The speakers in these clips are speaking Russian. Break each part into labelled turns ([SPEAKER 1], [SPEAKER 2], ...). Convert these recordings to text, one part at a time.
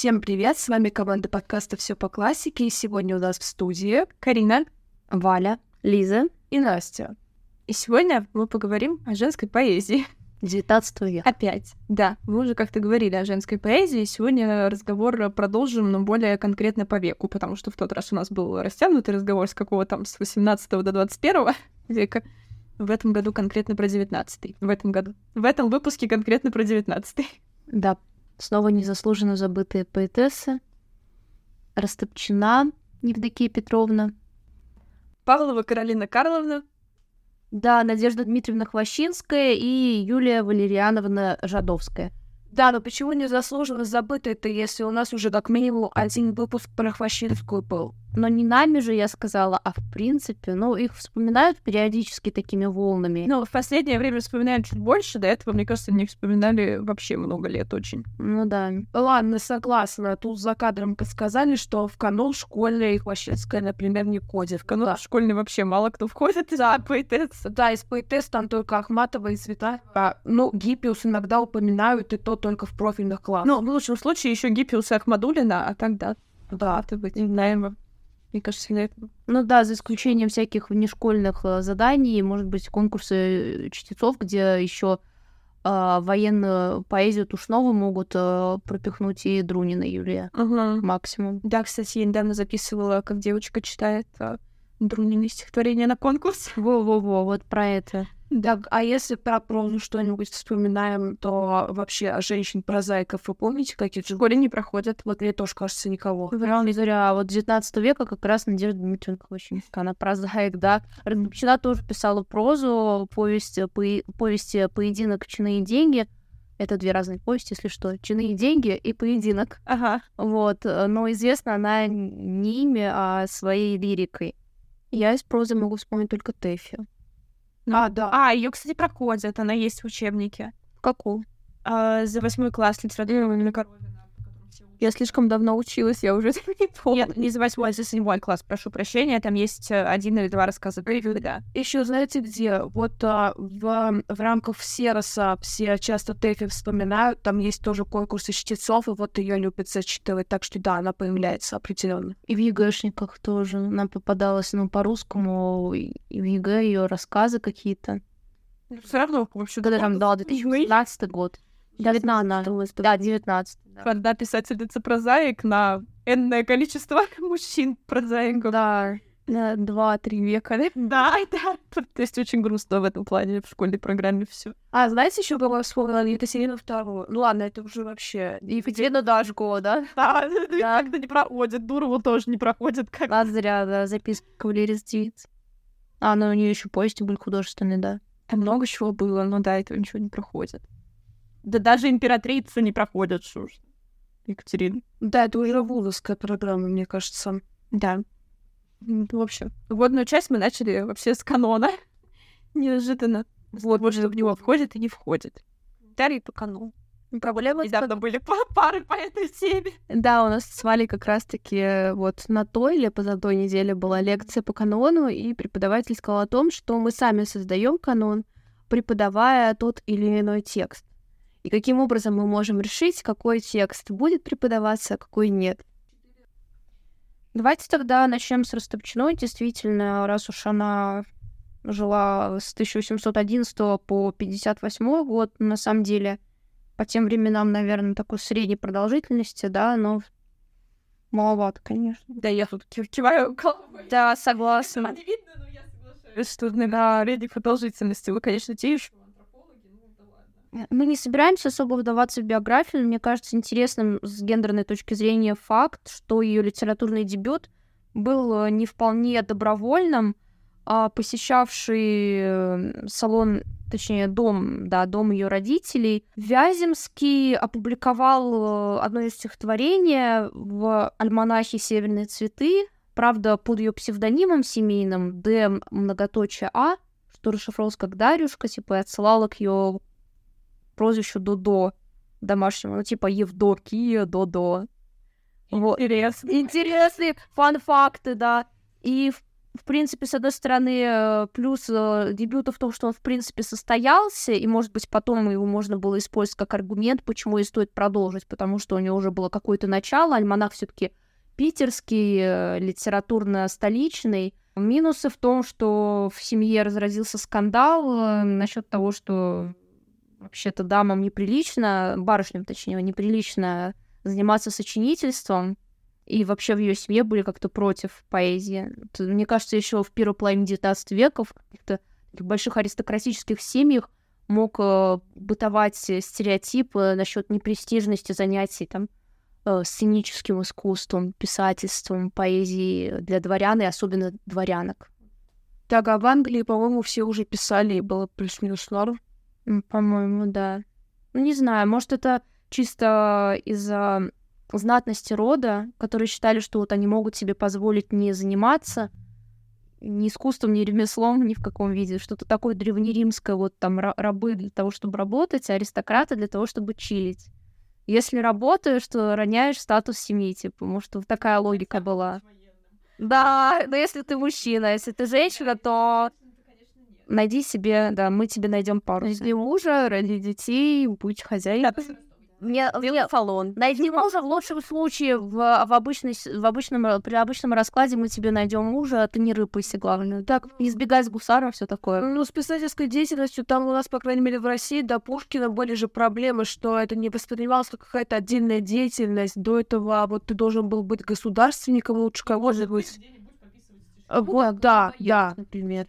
[SPEAKER 1] Всем привет, с вами команда подкаста «Все по классике», и сегодня у нас в студии Карина,
[SPEAKER 2] Валя, Лиза
[SPEAKER 1] и Настя. И сегодня мы поговорим о женской поэзии.
[SPEAKER 2] 19 века.
[SPEAKER 1] Опять. Да, мы уже как-то говорили о женской поэзии. Сегодня разговор продолжим, но более конкретно по веку, потому что в тот раз у нас был растянутый разговор с какого там, с 18 до 21 века. В этом году конкретно про 19 В этом году. В этом выпуске конкретно про 19
[SPEAKER 2] Да, снова незаслуженно забытые поэтессы. Растопчена Евдокия Петровна.
[SPEAKER 1] Павлова Каролина Карловна.
[SPEAKER 2] Да, Надежда Дмитриевна Хвощинская и Юлия Валерьяновна Жадовская.
[SPEAKER 1] Да, но почему незаслуженно забыто это, если у нас уже как минимум один выпуск про Хвощинскую был?
[SPEAKER 2] Но не нами же, я сказала, а в принципе, ну, их вспоминают периодически такими волнами.
[SPEAKER 1] Ну, в последнее время вспоминают чуть больше, до этого, мне кажется, не вспоминали вообще много лет очень.
[SPEAKER 2] Ну да.
[SPEAKER 1] Ладно, согласна. Тут за кадром подсказали, что в канон школьный Хвощинская, например, не входит. В канон да. школьный вообще мало кто входит да. из поэтесс. Да, из поэтесс там только Ахматова и Цвета. А, ну, Гиппиус иногда упоминают, и то только в профильных классах. Ну, в лучшем случае еще Гиппиус и Ахмадулина, а тогда да, это быть, наверное, мне кажется, этом.
[SPEAKER 2] Ну да, за исключением всяких внешкольных э, заданий, может быть, конкурсы э, чтецов, где еще э, военную поэзию Тушнова могут э, пропихнуть и Друнина Юлия.
[SPEAKER 1] Угу.
[SPEAKER 2] Максимум.
[SPEAKER 1] Да, кстати, я недавно записывала, как девочка читает э, Друнины стихотворение на конкурс.
[SPEAKER 2] Во-во-во, вот про это.
[SPEAKER 1] Да, а если про прозу что-нибудь вспоминаем, то вообще женщин-прозаиков вы помните, какие в школе не проходят? Вот мне тоже кажется, никого.
[SPEAKER 2] Прям зря. Вот 19 века как раз Надежда Дмитриевна Хвощинская, она прозаик, да. Разлучина тоже писала прозу, повесть, по, повести «Поединок, чины и деньги». Это две разные повести, если что. «Чины и деньги» и «Поединок».
[SPEAKER 1] Ага.
[SPEAKER 2] Вот. Но известна она не ими, а своей лирикой. Я из прозы могу вспомнить только Тэффи.
[SPEAKER 1] А, да. А, ее, кстати, проходят, она есть в учебнике.
[SPEAKER 2] В каком?
[SPEAKER 1] А, за восьмой класс литературы на Коровина.
[SPEAKER 2] Я слишком давно училась, я уже не помню.
[SPEAKER 1] Нет, не за восьмой, за седьмой класс, прошу прощения. Там есть э, один или два рассказа да. Еще знаете где? Вот а, в, в рамках Сириуса все часто Тэффи вспоминают, там есть тоже конкурсы чтецов, и вот ее любят зачитывать, так что да, она появляется определенно.
[SPEAKER 2] И в ЕГЭшниках тоже. Нам попадалось, ну, по-русскому, и в ЕГЭ ее рассказы какие-то.
[SPEAKER 1] Все равно, вообще,
[SPEAKER 2] когда там, да, 2015 год. 19, да, 19. Да.
[SPEAKER 1] Когда писательница прозаик на энное количество мужчин прозаиков.
[SPEAKER 2] Да, два-три века, да?
[SPEAKER 1] Да. То есть очень грустно в этом плане в школьной программе все. А знаете, еще было вспомнила Екатерину вторую? Ну ладно, это уже вообще...
[SPEAKER 2] Екатерина Дашкова, да?
[SPEAKER 1] Да, да. как-то не проходит. Дурову тоже не проходит. Как...
[SPEAKER 2] А зря, да, записка кавалерист девиц. А, ну у нее еще повести были художественные, да.
[SPEAKER 1] Там много чего было, но да, этого ничего не проходит. Да даже императрица не проходит, что ж. Екатерина. Да, это уже вузовская программа, мне кажется. Да. В общем, водную часть мы начали вообще с канона. Неожиданно. Вот, вот в него входит и не входит. Дарья по канону. Проблемы недавно были пары по этой теме.
[SPEAKER 2] Да, у нас с Валей как раз-таки вот на той или позатой неделе была лекция по канону, и преподаватель сказал о том, что мы сами создаем канон, преподавая тот или иной текст и каким образом мы можем решить, какой текст будет преподаваться, а какой нет. Давайте тогда начнем с Растопчиной. Действительно, раз уж она жила с 1811 по 58 год, на самом деле, по тем временам, наверное, такой средней продолжительности, да, но маловато, конечно.
[SPEAKER 1] Да, я тут киваю головой.
[SPEAKER 2] Да, согласна.
[SPEAKER 1] Не видно, но я соглашаюсь, что на средней продолжительности вы, конечно, те еще
[SPEAKER 2] мы не собираемся особо вдаваться в биографию, но мне кажется интересным с гендерной точки зрения факт, что ее литературный дебют был э, не вполне добровольным, а посещавший э, салон, точнее, дом, да, дом ее родителей. Вяземский опубликовал э, одно из стихотворений в альманахе «Северные цветы», правда, под ее псевдонимом семейным Д многоточие А, что расшифровалось как Дарюшка, типа, и отсылала к ее прозвищу Додо домашнему, ну, типа Евдокия Додо.
[SPEAKER 1] Вот. Интересно.
[SPEAKER 2] Интересные фан-факты, да. И в принципе, с одной стороны, э, плюс э, дебюта в том, что он, в принципе, состоялся, и, может быть, потом его можно было использовать как аргумент, почему и стоит продолжить, потому что у него уже было какое-то начало, альманах все таки питерский, э, литературно-столичный. Минусы в том, что в семье разразился скандал насчет того, что вообще-то дамам неприлично, барышням, точнее, неприлично заниматься сочинительством, и вообще в ее семье были как-то против поэзии. Мне кажется, еще в первой половине XIX века в каких-то больших аристократических семьях мог э, бытовать стереотип э, насчет непрестижности занятий там э, сценическим искусством, писательством, поэзией для дворян и особенно дворянок.
[SPEAKER 3] Так, а в Англии, по-моему, все уже писали, и было плюс-минус норм.
[SPEAKER 2] По-моему, да. Ну, не знаю, может, это чисто из-за знатности рода, которые считали, что вот они могут себе позволить не заниматься ни искусством, ни ремеслом, ни в каком виде. Что-то такое древнеримское, вот там рабы для того, чтобы работать, а аристократы для того, чтобы чилить. Если работаешь, то роняешь статус семьи, типа, может, вот такая логика была. Да, но если ты мужчина, если ты женщина, то найди себе, да, мы тебе найдем пару.
[SPEAKER 3] Найди мужа, ради детей, будь хозяйкой.
[SPEAKER 2] Мне, мне фалон. Найди мужа в лучшем случае в, в, обычной, в обычном, при обычном раскладе мы тебе найдем мужа, а ты не рыпайся, главное. Так, избегай с гусара, все такое.
[SPEAKER 3] Ну, с писательской деятельностью там у нас, по крайней мере, в России до Пушкина были же проблемы, что это не воспринималось как какая-то отдельная деятельность. До этого вот ты должен был быть государственником лучше кого-то быть. Вот, да, да, например.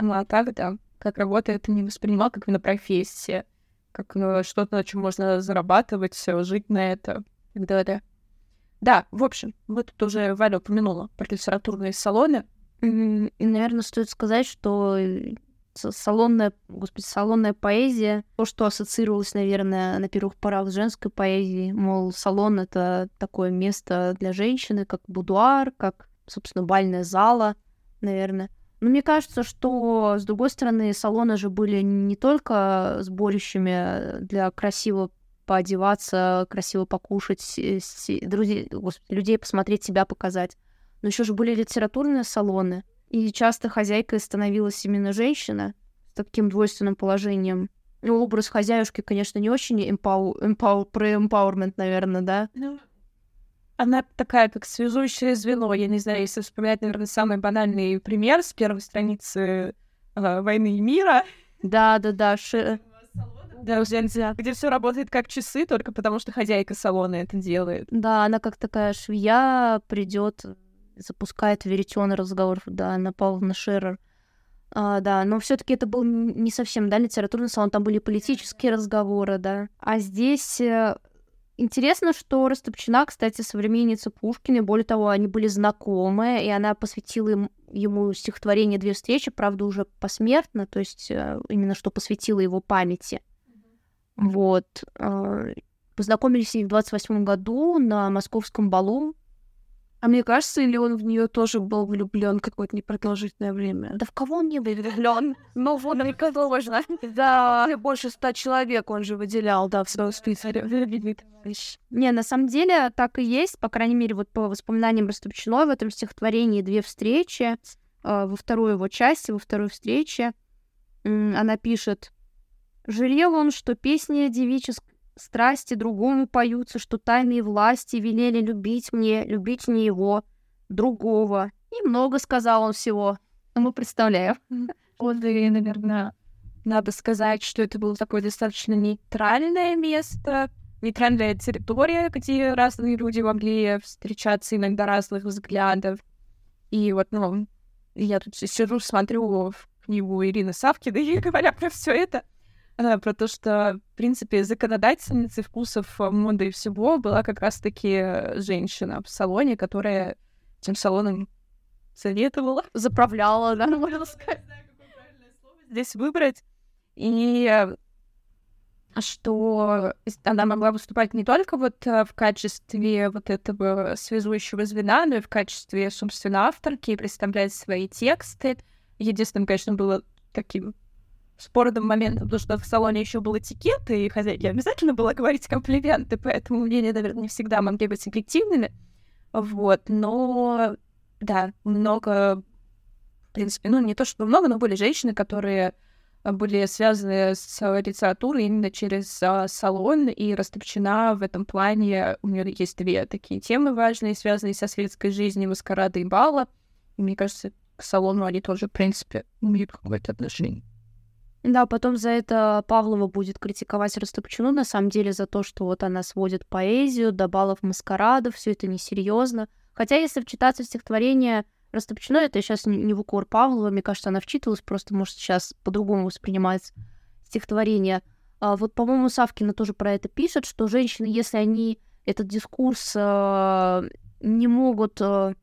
[SPEAKER 1] А так, да, как работа, это не воспринимал как именно профессия как ну, что-то, на чем можно зарабатывать, жить на это и так. Да, в общем, мы тут уже Валя упомянула про литературные салоны.
[SPEAKER 2] И, наверное, стоит сказать, что э, салонная, господи, салонная поэзия, то, что ассоциировалось, наверное, на первых порах с женской поэзией, мол, салон — это такое место для женщины, как будуар, как, собственно, бальная зала, наверное. Но мне кажется, что, с другой стороны, салоны же были не только сборищами для красиво поодеваться, красиво покушать, друзей, господи, людей посмотреть, себя показать. Но еще же были литературные салоны. И часто хозяйкой становилась именно женщина с таким двойственным положением. Ну, образ хозяюшки, конечно, не очень эмпау... эмпау... про empowerment, наверное, да? Ну,
[SPEAKER 1] она такая, как связующее звено. Я не знаю, если вспоминать, наверное, самый банальный пример с первой страницы э, «Войны и мира».
[SPEAKER 2] Да-да-да, ши...
[SPEAKER 1] Да, где, где все работает как часы, только потому что хозяйка салона это делает.
[SPEAKER 2] Да, она как такая швея придет, запускает веретёный разговор, да, на Павловна Шерер. А, да, но все-таки это был не совсем, да, литературный салон, там были политические разговоры, да. А здесь э, Интересно, что Растопчина, кстати, современница Пушкина, более того, они были знакомы, и она посвятила им, ему стихотворение «Две встречи», правда, уже посмертно, то есть э, именно что посвятила его памяти. Mm-hmm. Вот. Э, познакомились они в 28 году на московском балу
[SPEAKER 3] а мне кажется, или он в нее тоже был влюблен какое-то непродолжительное время?
[SPEAKER 2] Да в кого он не был влюблен? Ну, вот сложно.
[SPEAKER 3] Да, больше ста человек он же выделял, да, в своем списке.
[SPEAKER 2] Не, на самом деле так и есть, по крайней мере, вот по воспоминаниям Растопчиной в этом стихотворении «Две встречи», э, во второй его части, во второй встрече, она пишет «Жалел он, что песня девическая страсти другому поются, что тайные власти велели любить мне, любить не его, другого. И много сказал он всего. Ну, мы представляем.
[SPEAKER 1] Вот и, наверное, надо сказать, что это было такое достаточно нейтральное место, нейтральная территория, где разные люди могли встречаться иногда разных взглядов. И вот, ну, я тут сижу, смотрю в книгу Ирины Савкиной, говоря про все это, э, про то, что, в принципе, законодательницей вкусов э, моды и всего была как раз-таки женщина в салоне, которая этим салоном советовала.
[SPEAKER 2] Заправляла, да, можно
[SPEAKER 1] сказать. Здесь выбрать. И э, что она могла выступать не только вот в качестве вот этого связующего звена, но и в качестве, собственно, авторки, представлять свои тексты. Единственным, конечно, было таким спорным моментом, потому что в салоне еще был этикет, и хозяйке обязательно было говорить комплименты, поэтому мнения, наверное, не всегда могли быть объективными. Вот, но да, много в принципе, ну, не то чтобы много, но были женщины, которые были связаны с литературой именно через а, салон, и Растопчина в этом плане, у нее есть две такие темы важные, связанные со светской жизнью, маскарада и бала. И мне кажется, к салону они тоже, в принципе, имеют какое-то отношение.
[SPEAKER 2] Да, потом за это Павлова будет критиковать Растопчину, на самом деле, за то, что вот она сводит поэзию до баллов маскарадов, все это несерьезно. Хотя, если вчитаться в стихотворение Растопчино, это сейчас не в укор Павлова, мне кажется, она вчитывалась, просто, может, сейчас по-другому воспринимается стихотворение. А вот, по-моему, Савкина тоже про это пишет, что женщины, если они этот дискурс э, не могут э,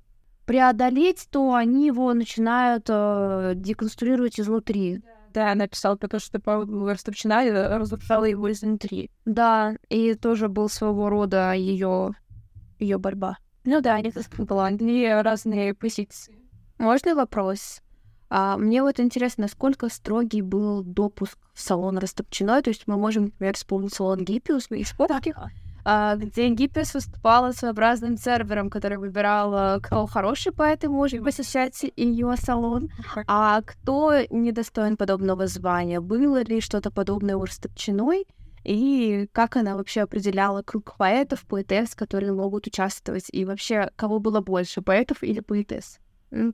[SPEAKER 2] преодолеть, то они его начинают э, деконструировать изнутри.
[SPEAKER 1] Да, она писала про то, что Павлова Растопчина разрушала его изнутри.
[SPEAKER 2] Да, и тоже был своего рода ее ее борьба.
[SPEAKER 1] Ну да, они была две разные позиции.
[SPEAKER 2] Можно вопрос? А, мне вот интересно, насколько строгий был допуск в салон Растопчиной. То есть мы можем, например, вспомнить салон Гиппиус фотких, а, где Гиппиус выступала своеобразным сервером, который выбирал, а, кто хороший поэт и может посещать ее салон, а кто недостоин подобного звания. Было ли что-то подобное у Растопчиной? и как она вообще определяла круг поэтов, поэтесс, которые могут участвовать, и вообще кого было больше, поэтов или поэтесс?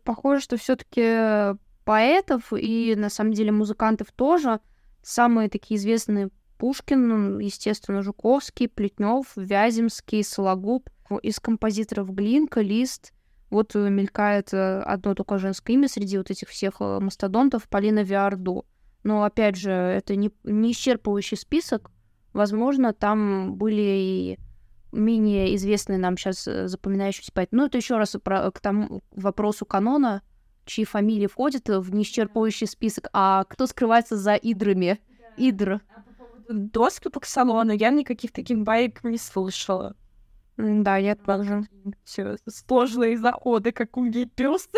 [SPEAKER 2] Похоже, что все таки поэтов и, на самом деле, музыкантов тоже. Самые такие известные Пушкин, естественно, Жуковский, Плетнев, Вяземский, Сологуб. Из композиторов Глинка, Лист. Вот мелькает э, одно только женское имя среди вот этих всех э, мастодонтов, Полина Виарду. Но, опять же, это не, не исчерпывающий список. Возможно, там были и менее известные нам сейчас э, запоминающиеся поэты. Ну, это еще раз про, к тому вопросу канона, чьи фамилии входят в неисчерпывающий список, а кто скрывается за идрами. Идр. А
[SPEAKER 1] доступа к салону я никаких таких байк не слышала.
[SPEAKER 2] Да, я тоже.
[SPEAKER 1] Все сложные заходы, как у Гиппиуса.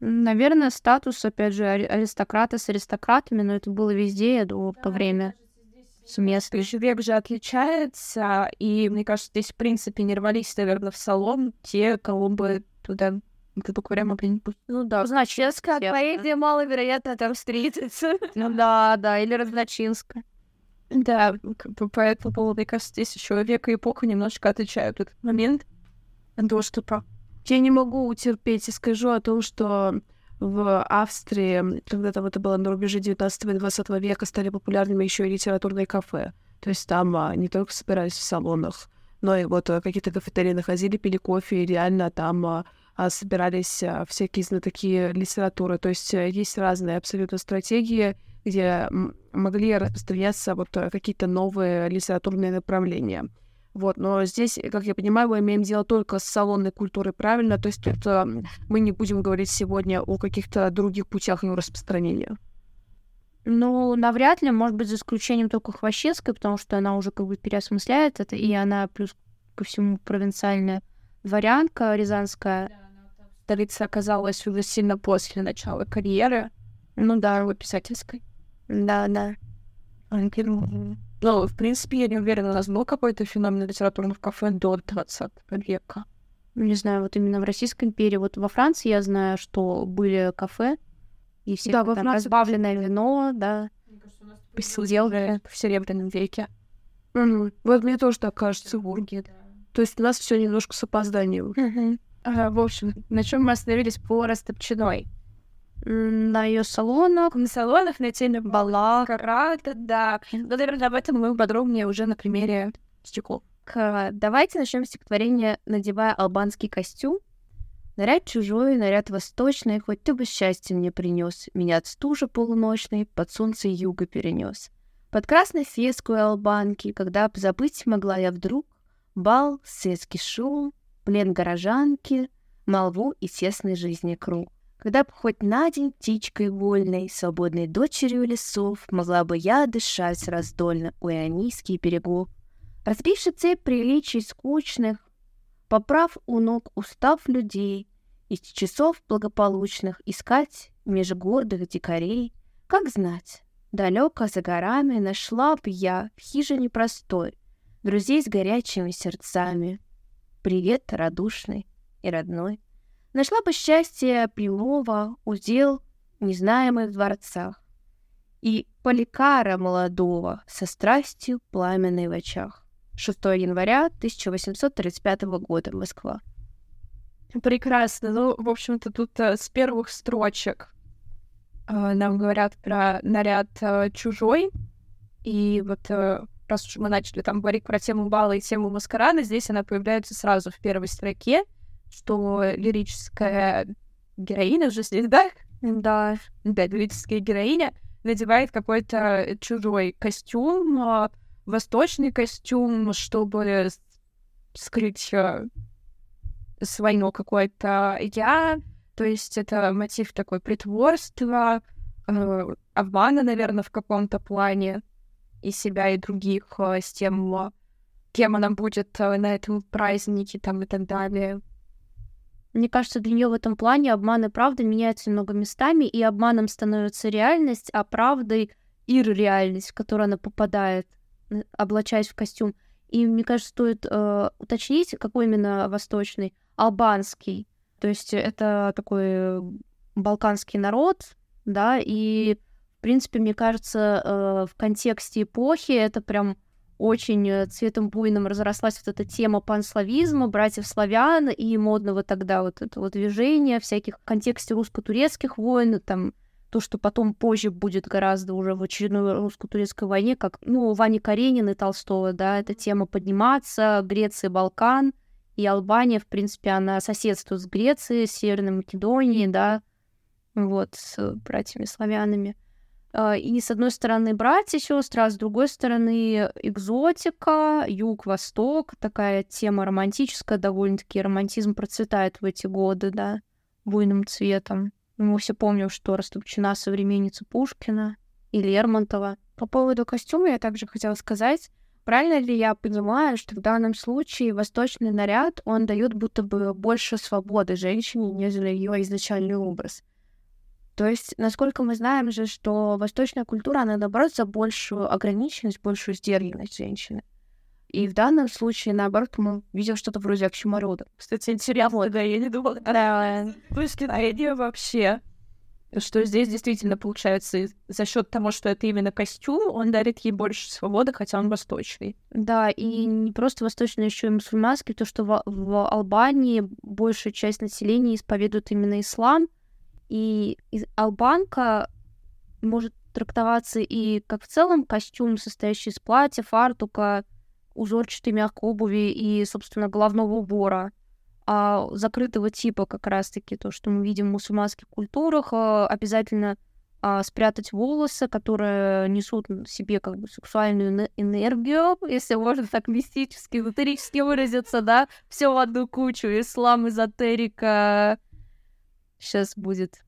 [SPEAKER 2] Наверное, статус, опять же, аристократа с аристократами, но это было везде, я думаю, в то время
[SPEAKER 1] с места. Век же отличается, и мне кажется, здесь, в принципе, не рвались, наверное, в салон те, кого бы туда говоря, могли не пустить.
[SPEAKER 2] Ну да, Значинская поэзия маловероятно там встретится. Ну да, да, или Разночинская.
[SPEAKER 1] Да, как бы по этому поводу, мне кажется, здесь еще век и эпоха немножечко отличают этот момент доступа.
[SPEAKER 3] Я не могу утерпеть и скажу о том, что в Австрии, когда там это было на рубеже 19 и 20 века, стали популярными еще и литературные кафе. То есть там а, не только собирались в салонах, но и вот а, какие-то кафетерии находили, пили кофе, и реально там а, собирались а, всякие знатоки литературы. То есть а, есть разные абсолютно стратегии, где могли распространяться вот а, какие-то новые литературные направления. Вот, но здесь, как я понимаю, мы имеем дело только с салонной культурой, правильно? То есть тут э, мы не будем говорить сегодня о каких-то других путях ее распространения.
[SPEAKER 2] Ну, навряд ли, может быть, за исключением только Хвощинской, потому что она уже как бы переосмысляет это, и она плюс ко всему провинциальная дворянка рязанская.
[SPEAKER 1] Да, столица оказалась уже сильно после начала карьеры.
[SPEAKER 2] Ну да, его писательской.
[SPEAKER 1] Да, да. Ну, в принципе, я не уверена, у нас был какой-то феномен литературных кафе до 20 века.
[SPEAKER 2] Не знаю, вот именно в Российской империи. Вот во Франции я знаю, что были кафе, и все да, во там Франции разбавленное вино, да.
[SPEAKER 1] Посиделки в Серебряном веке.
[SPEAKER 3] Mm-hmm. Вот мне тоже так кажется. Бурги, да. То есть у нас все немножко с опозданием.
[SPEAKER 1] Mm-hmm. В общем, на чем мы остановились по Растопчиной?
[SPEAKER 2] на ее салонах,
[SPEAKER 1] на салонах, на теме балах, карата, да. Но, наверное, об этом мы подробнее уже на примере стеклов.
[SPEAKER 2] Давайте начнем стихотворение «Надевая албанский костюм». Наряд чужой, наряд восточный, хоть ты бы счастье мне принес, меня от стужи полуночной под солнце юга перенес. Под красной феской албанки, когда б забыть могла я вдруг, бал, светский шум, плен горожанки, молву и тесной жизни круг. Когда бы хоть на день птичкой вольной, свободной дочерью лесов, могла бы я дышать раздольно у ионийских берегов. Разбивши цепь приличий скучных, поправ у ног устав людей, из часов благополучных искать меж гордых дикарей, как знать, далеко за горами нашла б я в хижине простой друзей с горячими сердцами. Привет, радушный и родной. Нашла бы счастье прямого удел незнаемых дворцах и поликара молодого со страстью пламенной в очах. 6 января 1835 года, Москва.
[SPEAKER 1] Прекрасно. Ну, в общем-то, тут э, с первых строчек э, нам говорят про наряд э, чужой. И вот раз уж мы начали там говорить про тему бала и тему маскарада, здесь она появляется сразу в первой строке, что лирическая героиня же здесь, да?
[SPEAKER 2] Да.
[SPEAKER 1] Да, лирическая героиня надевает какой-то чужой костюм, э, восточный костюм, чтобы скрыть э, свое какое-то я. То есть это мотив такой притворства, э, обмана, наверное, в каком-то плане и себя, и других э, с тем, кем она будет э, на этом празднике там и так далее.
[SPEAKER 2] Мне кажется, для нее в этом плане обман и правда меняются много местами, и обманом становится реальность, а правдой ирреальность, в которую она попадает, облачаясь в костюм. И мне кажется, стоит э, уточнить, какой именно восточный, албанский. То есть это такой балканский народ, да, и в принципе, мне кажется, э, в контексте эпохи это прям очень э, цветом буйным разрослась вот эта тема панславизма, братьев славян и модного тогда вот этого движения, всяких в контексте русско-турецких войн, там то, что потом позже будет гораздо уже в очередной русско-турецкой войне, как, ну, Вани Каренин и Толстого, да, эта тема подниматься, Греция, Балкан, и Албания, в принципе, она соседствует с Грецией, Северной Македонией, да, вот, с братьями славянами. А, и с одной стороны братья, сестры, а с другой стороны экзотика, юг-восток, такая тема романтическая, довольно-таки романтизм процветает в эти годы, да, буйным цветом. Мы все помним, что Растопчина современница Пушкина и Лермонтова.
[SPEAKER 3] По поводу костюма я также хотела сказать, правильно ли я понимаю, что в данном случае восточный наряд, он дает будто бы больше свободы женщине, нежели ее изначальный образ. То есть, насколько мы знаем же, что восточная культура, она, наоборот, за большую ограниченность, большую сдержанность женщины. И в данном случае, наоборот, мы видим что-то вроде оксюморода.
[SPEAKER 1] Кстати, интересно, да, я не думала. Да, идея вообще что здесь действительно получается за счет того, что это именно костюм, он дарит ей больше свободы, хотя он восточный.
[SPEAKER 2] Да, и не просто восточный, еще и мусульманский, то что в, в Албании большая часть населения исповедует именно ислам, и албанка может трактоваться и как в целом костюм, состоящий из платья, фартука, узорчатой мягкой обуви и, собственно, головного убора, а закрытого типа как раз-таки то, что мы видим в мусульманских культурах, а, обязательно а, спрятать волосы, которые несут в себе как бы сексуальную энергию, если можно так мистически, эзотерически выразиться, да, все в одну кучу, ислам, эзотерика, Сейчас будет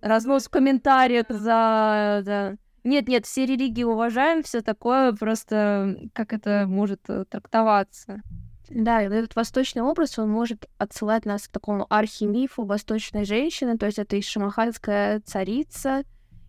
[SPEAKER 2] разнос в комментариях за... Да. Нет, нет, все религии уважаем, все такое, просто как это может э, трактоваться. Да, и этот восточный образ, он может отсылать нас к такому архимифу восточной женщины, то есть это и шамаханская царица,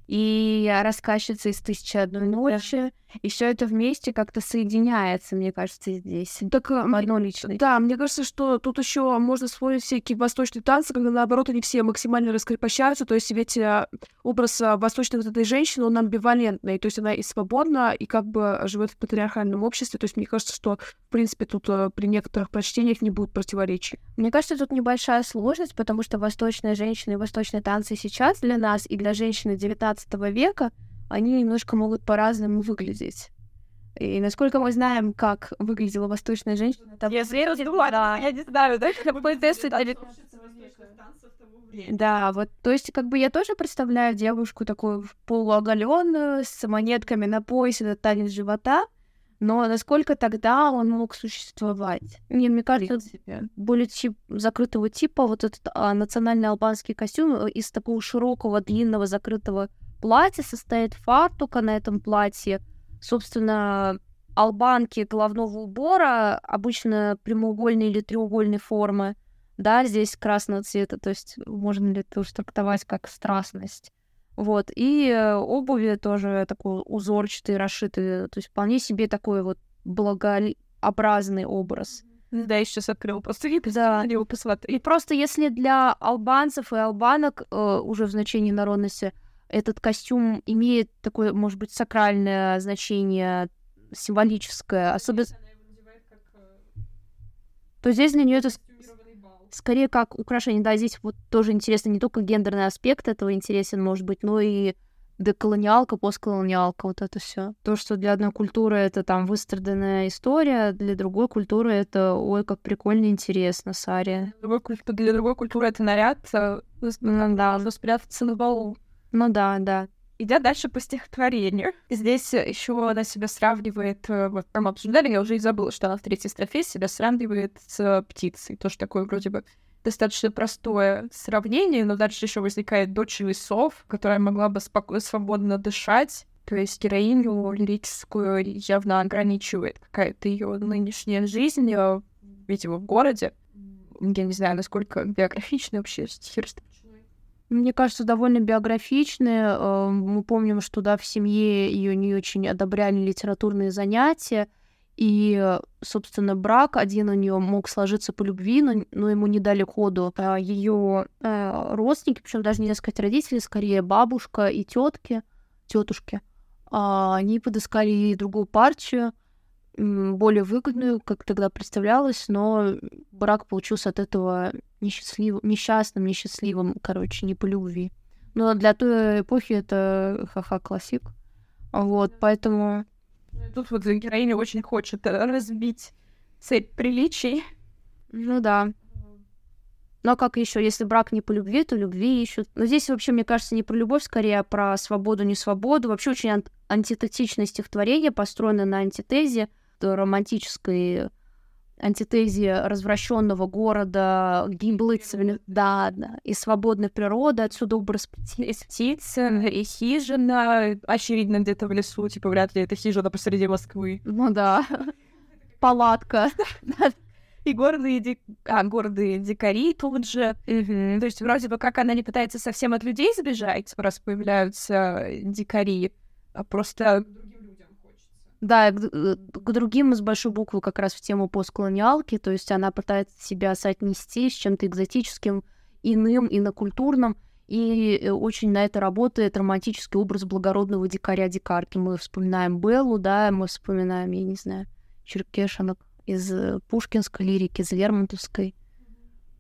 [SPEAKER 2] и рассказчица из «Тысячи одной ночи», и все это вместе как-то соединяется, мне кажется, здесь.
[SPEAKER 3] Так, в э, одно личное. Да, мне кажется, что тут еще можно вспомнить всякие восточные танцы, когда наоборот они все максимально раскрепощаются, то есть ведь э, образ э, восточной вот этой женщины, он амбивалентный, то есть она и свободна, и как бы живет в патриархальном обществе, то есть мне кажется, что в принципе тут при некоторых прочтениях не будет противоречий.
[SPEAKER 2] Мне кажется, тут небольшая сложность, потому что восточная женщина и восточные танцы сейчас для нас и для женщины 19 века, они немножко могут по-разному выглядеть. И насколько мы знаем, как выглядела восточная женщина,
[SPEAKER 1] там... Я, думаю, да. я не знаю, да?
[SPEAKER 2] Да, вот, то есть, как бы я тоже представляю девушку такую полуоголенную, с монетками на поясе, на танец живота, но насколько тогда он мог существовать? Мне, мне кажется, более тип, закрытого типа, вот этот а, национальный албанский костюм э, из такого широкого, длинного, закрытого платье состоит фартука на этом платье. Собственно, албанки головного убора обычно прямоугольной или треугольной формы. Да, здесь красного цвета, то есть можно ли это уж трактовать как страстность. Вот, и э, обуви тоже такой узорчатый, расшитый, то есть вполне себе такой вот благообразный образ.
[SPEAKER 1] Да, я сейчас открыл просто вид,
[SPEAKER 2] Да.
[SPEAKER 1] на него посмотри.
[SPEAKER 2] И просто если для албанцев и албанок э, уже в значении народности этот костюм имеет такое, может быть, сакральное значение, символическое, особенно, то здесь для нее это скорее как украшение. Да, здесь вот тоже интересно не только гендерный аспект этого интересен, может быть, но и деколониалка, постколониалка, вот это все. То, что для одной культуры это там выстраданная история, для другой культуры это, ой, как прикольно, интересно, Сария.
[SPEAKER 1] Другой культу- Для другой культуры это наряд,
[SPEAKER 2] Ну да,
[SPEAKER 1] спрятаться на балу.
[SPEAKER 2] Ну да, да.
[SPEAKER 1] Идя дальше по стихотворению. Здесь еще она себя сравнивает, э, вот прям обсуждали, я уже и забыла, что она в третьей строфе себя сравнивает с птицей. Тоже такое вроде бы достаточно простое сравнение, но дальше еще возникает дочь лесов, которая могла бы споко- свободно дышать. То есть героиню лирическую явно ограничивает какая-то ее нынешняя жизнь, э, видимо, в городе. Я не знаю, насколько биографичный вообще стихи
[SPEAKER 2] Мне кажется, довольно биографичные. Э, Мы помним, что да, в семье ее не очень одобряли литературные занятия. И, э, собственно, брак один у нее мог сложиться по любви, но, но ему не дали ходу ее родственники, причем даже нельзя сказать родители, скорее бабушка и тетки, тетушки. А, Они подыскали ей другую партию, более выгодную, как тогда представлялось, но брак получился от этого несчастливым, несчастным, несчастливым, короче, не по любви. Но для той эпохи это ха-ха классик. Вот, поэтому...
[SPEAKER 1] Тут вот героиня очень хочет э, разбить цепь приличий.
[SPEAKER 2] Ну да. Но как еще, если брак не по любви, то любви ищут. Но здесь вообще, мне кажется, не про любовь, скорее, а про свободу, не свободу. Вообще очень ан- антитетичное стихотворение, построено на антитезе, романтической антитезе развращенного города, гимблы да, да, и свободной природы, отсюда образ птиц.
[SPEAKER 1] И птица, и хижина, очевидно, где-то в лесу, типа, вряд ли это хижина посреди Москвы.
[SPEAKER 2] Ну да, палатка.
[SPEAKER 1] И гордые, ди- а, гордые дикари тут же. То есть вроде бы как она не пытается совсем от людей сбежать, раз появляются дикари, а просто
[SPEAKER 2] Да, к, э, к другим из большой буквы как раз в тему постколониалки, то есть она пытается себя соотнести с чем-то экзотическим, иным, инокультурным, и э, очень на это работает романтический образ благородного дикаря-дикарки. Мы вспоминаем Беллу, да, мы вспоминаем, я не знаю, черкешинок из э, пушкинской лирики, из лермонтовской,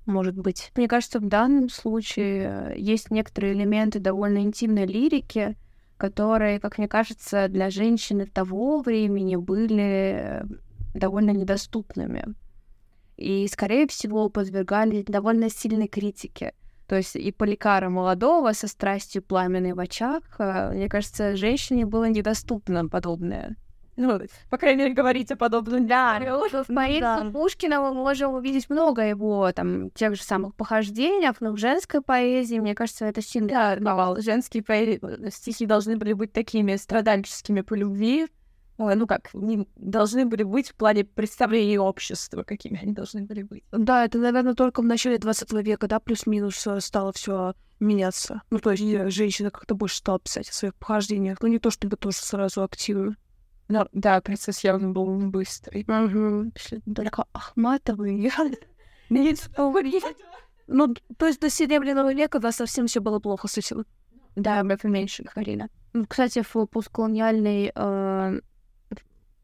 [SPEAKER 2] может быть. Мне кажется, в данном случае есть некоторые элементы довольно интимной лирики, которые, как мне кажется, для женщины того времени были э, довольно недоступными. И, скорее всего, подвергали довольно сильной критике. То есть и Поликара молодого со страстью пламенной в очах, э, мне кажется, женщине было недоступно подобное.
[SPEAKER 1] Ну, по крайней мере, говорить о подобном.
[SPEAKER 2] Да, в поэзии Пушкина мы можем увидеть много его там тех же самых похождениях, но в женской поэзии, мне кажется, это сильно
[SPEAKER 1] Да, бывало. Женские поэ- стихи должны были быть такими страдальческими по любви. Ну как, не должны были быть в плане представления общества, какими они должны были быть.
[SPEAKER 3] Да, это, наверное, только в начале 20 века, да, плюс-минус э, стало все меняться. Ну, то есть э, женщина как-то больше стала писать о своих похождениях. Ну, не то чтобы тоже сразу активно.
[SPEAKER 1] Ну, да, процесс явно был быстрый.
[SPEAKER 3] Только Ахматовый. Ну, то есть до Серебряного века, да, совсем все было плохо с этим.
[SPEAKER 1] Да, об этом меньше говорили.
[SPEAKER 2] Ну, Кстати, в постколониальной, э,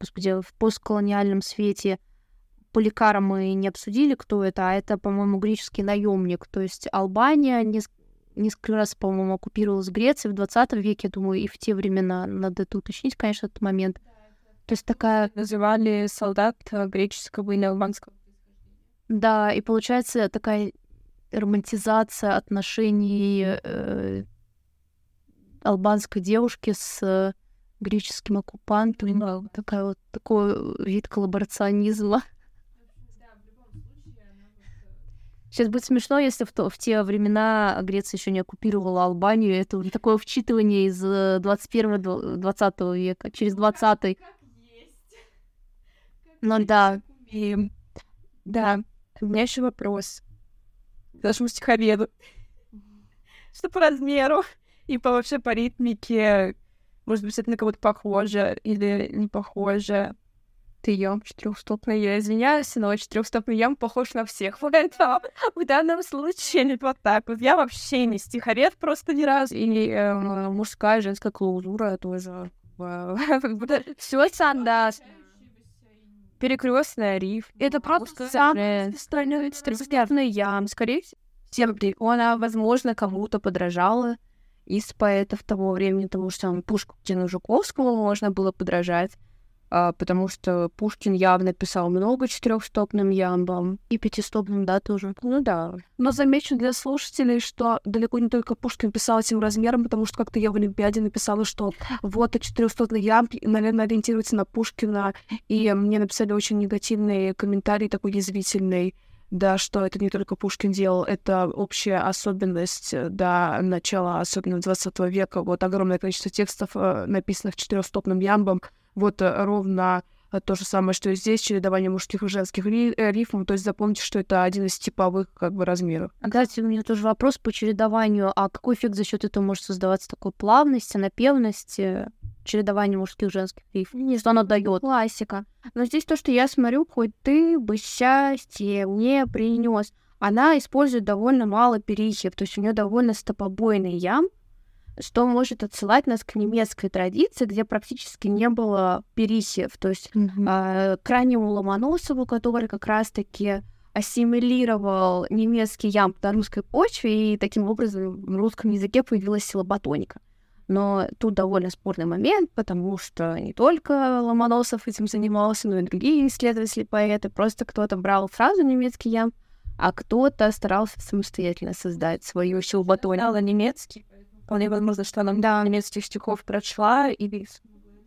[SPEAKER 2] господи, в постколониальном свете Поликара мы не обсудили, кто это, а это, по-моему, греческий наемник. То есть Албания нес- несколько раз, по-моему, оккупировалась Грецией в 20 веке, я думаю, и в те времена надо это уточнить, конечно, этот момент. То есть такая,
[SPEAKER 1] Называли солдат э, греческого или албанского.
[SPEAKER 2] да, и получается такая романтизация отношений э, албанской девушки с э, греческим оккупантом. Да, такая вот такой вид коллаборационизма. Сейчас будет смешно, если в, то, в те времена Греция еще не оккупировала Албанию. Это уже такое вчитывание из 21-20 века, через 20 Ну да.
[SPEAKER 1] И да, у меня еще вопрос к нашему стиховеду. Что по размеру и по вообще по ритмике, может быть, это на кого-то похоже или не похоже. четырехстопный ям, четырехстопный, я извиняюсь, но четырехстопный ям похож на всех. Поэтому в данном случае вот так вот. Я вообще не стиховед просто ни разу.
[SPEAKER 2] И э, мужская, женская клаузура тоже. Все стандарт. Перекрестная риф. Это просто самый стандартный ям. Скорее всего, она, возможно, кому-то подражала из поэтов того времени, потому что там Пушкину Жуковскому можно было подражать, потому что Пушкин явно писал много четырехстопным ямбом и пятистопным, да, тоже. Ну да.
[SPEAKER 4] Но замечу для слушателей, что далеко не только Пушкин писал этим размером, потому что как-то я в Олимпиаде написала, что вот четырехстопный ямб, наверное, ориентируется на Пушкина, и мне написали очень негативный комментарий, такой язвительный, да, что это не только Пушкин делал, это общая особенность до начала, особенно 20 века. Вот огромное количество текстов, э, написанных четырехстопным ямбом, вот э, ровно то же самое, что и здесь, чередование мужских и женских ри- рифм. То есть запомните, что это один из типовых как бы размеров.
[SPEAKER 2] А, кстати, у меня тоже вопрос по чередованию. А какой эффект за счет этого может создаваться такой плавности, напевности? чередование мужских и женских риф. Не что оно дает. Классика. Но здесь то, что я смотрю, хоть ты бы счастье мне принес, она использует довольно мало перехив, то есть у нее довольно стопобойный ям, что может отсылать нас к немецкой традиции, где практически не было перихив, то есть mm-hmm. э, к раннему Ломоносову, который как раз-таки ассимилировал немецкий ям на русской почве, и таким образом в русском языке появилась силоботоника. Но тут довольно спорный момент, потому что не только Ломоносов этим занимался, но и другие исследователи, поэты. Просто кто-то брал фразу немецкий ям, а кто-то старался самостоятельно создать свою щелботонь.
[SPEAKER 1] Знала немецкий, вполне возможно, что она да. немецких стихов прочла и...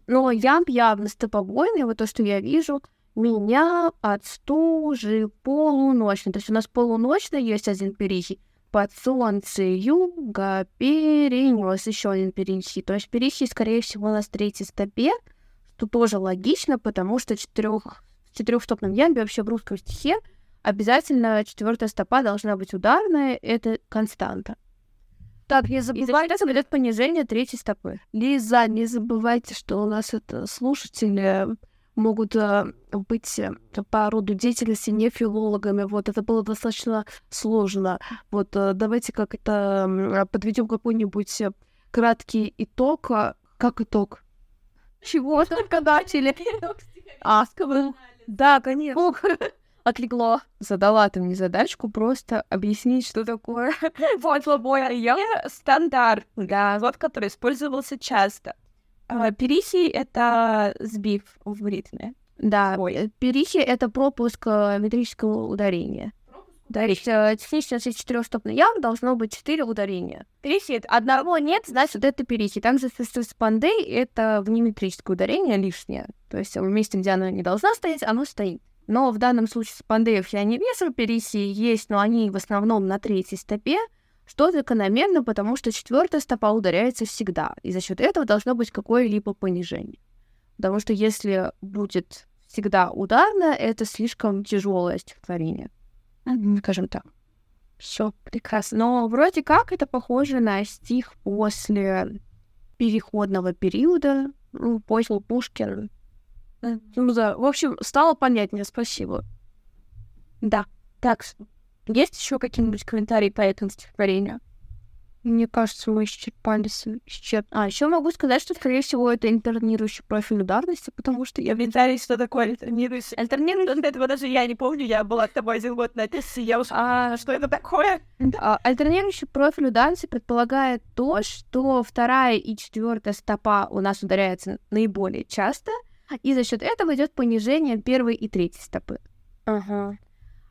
[SPEAKER 2] Но ям явно стопобойный, вот то, что я вижу, меня от стужи полуночный. То есть у нас полуночный есть один перихий, под солнце юга перенес еще один перехи. То есть перехи, скорее всего, на третьей стопе, что тоже логично, потому что четырех, четырехстопном ямбе вообще в русском стихе обязательно четвертая стопа должна быть ударная, это константа. Так, не забывайте, это идет понижение третьей стопы.
[SPEAKER 4] Лиза, не забывайте, что у нас это слушатели могут э, быть э, по роду деятельности не филологами. Вот это было достаточно сложно. Вот э, давайте как это подведем какой-нибудь краткий итог. Как итог?
[SPEAKER 2] Чего только начали?
[SPEAKER 4] А, да, конечно.
[SPEAKER 2] Отлегло.
[SPEAKER 1] Задала ты мне задачку просто объяснить, что такое вот лобой я стандарт, да, вот который использовался часто. А, перихи — это сбив в ритме.
[SPEAKER 2] Да, Ой. перихи — это пропуск э, метрического ударения. Да, есть э, технически если четырехстопный ям должно быть четыре ударения. Перихи одного нет, значит, это перихи. Также с пандей это внеметрическое ударение лишнее. То есть в месте, где оно не должно стоять, оно стоит. Но в данном случае с пандеев я не вижу, перихи есть, но они в основном на третьей стопе, что закономерно, потому что четвертая стопа ударяется всегда, и за счет этого должно быть какое-либо понижение. Потому что если будет всегда ударно, это слишком тяжелое стихотворение. Скажем так. Все прекрасно. Но вроде как это похоже на стих после переходного периода, ну, после Пушкин.
[SPEAKER 4] Ну да, в общем, стало понятнее, спасибо.
[SPEAKER 2] Да. Так, есть еще какие-нибудь комментарии по этому стихотворению? Мне кажется, мы исчерпали исчерп... А, еще могу сказать, что, скорее всего, это интернирующий профиль ударности, потому что я...
[SPEAKER 1] Комментарий, что такое интернирующий? Альтернирующий... Этого даже я не помню, я была с тобой один год на тесте, я уж... А, что это такое?
[SPEAKER 2] А, альтернирующий профиль ударности предполагает то, что вторая и четвертая стопа у нас ударяются наиболее часто, и за счет этого идет понижение первой и третьей стопы.
[SPEAKER 1] Ага.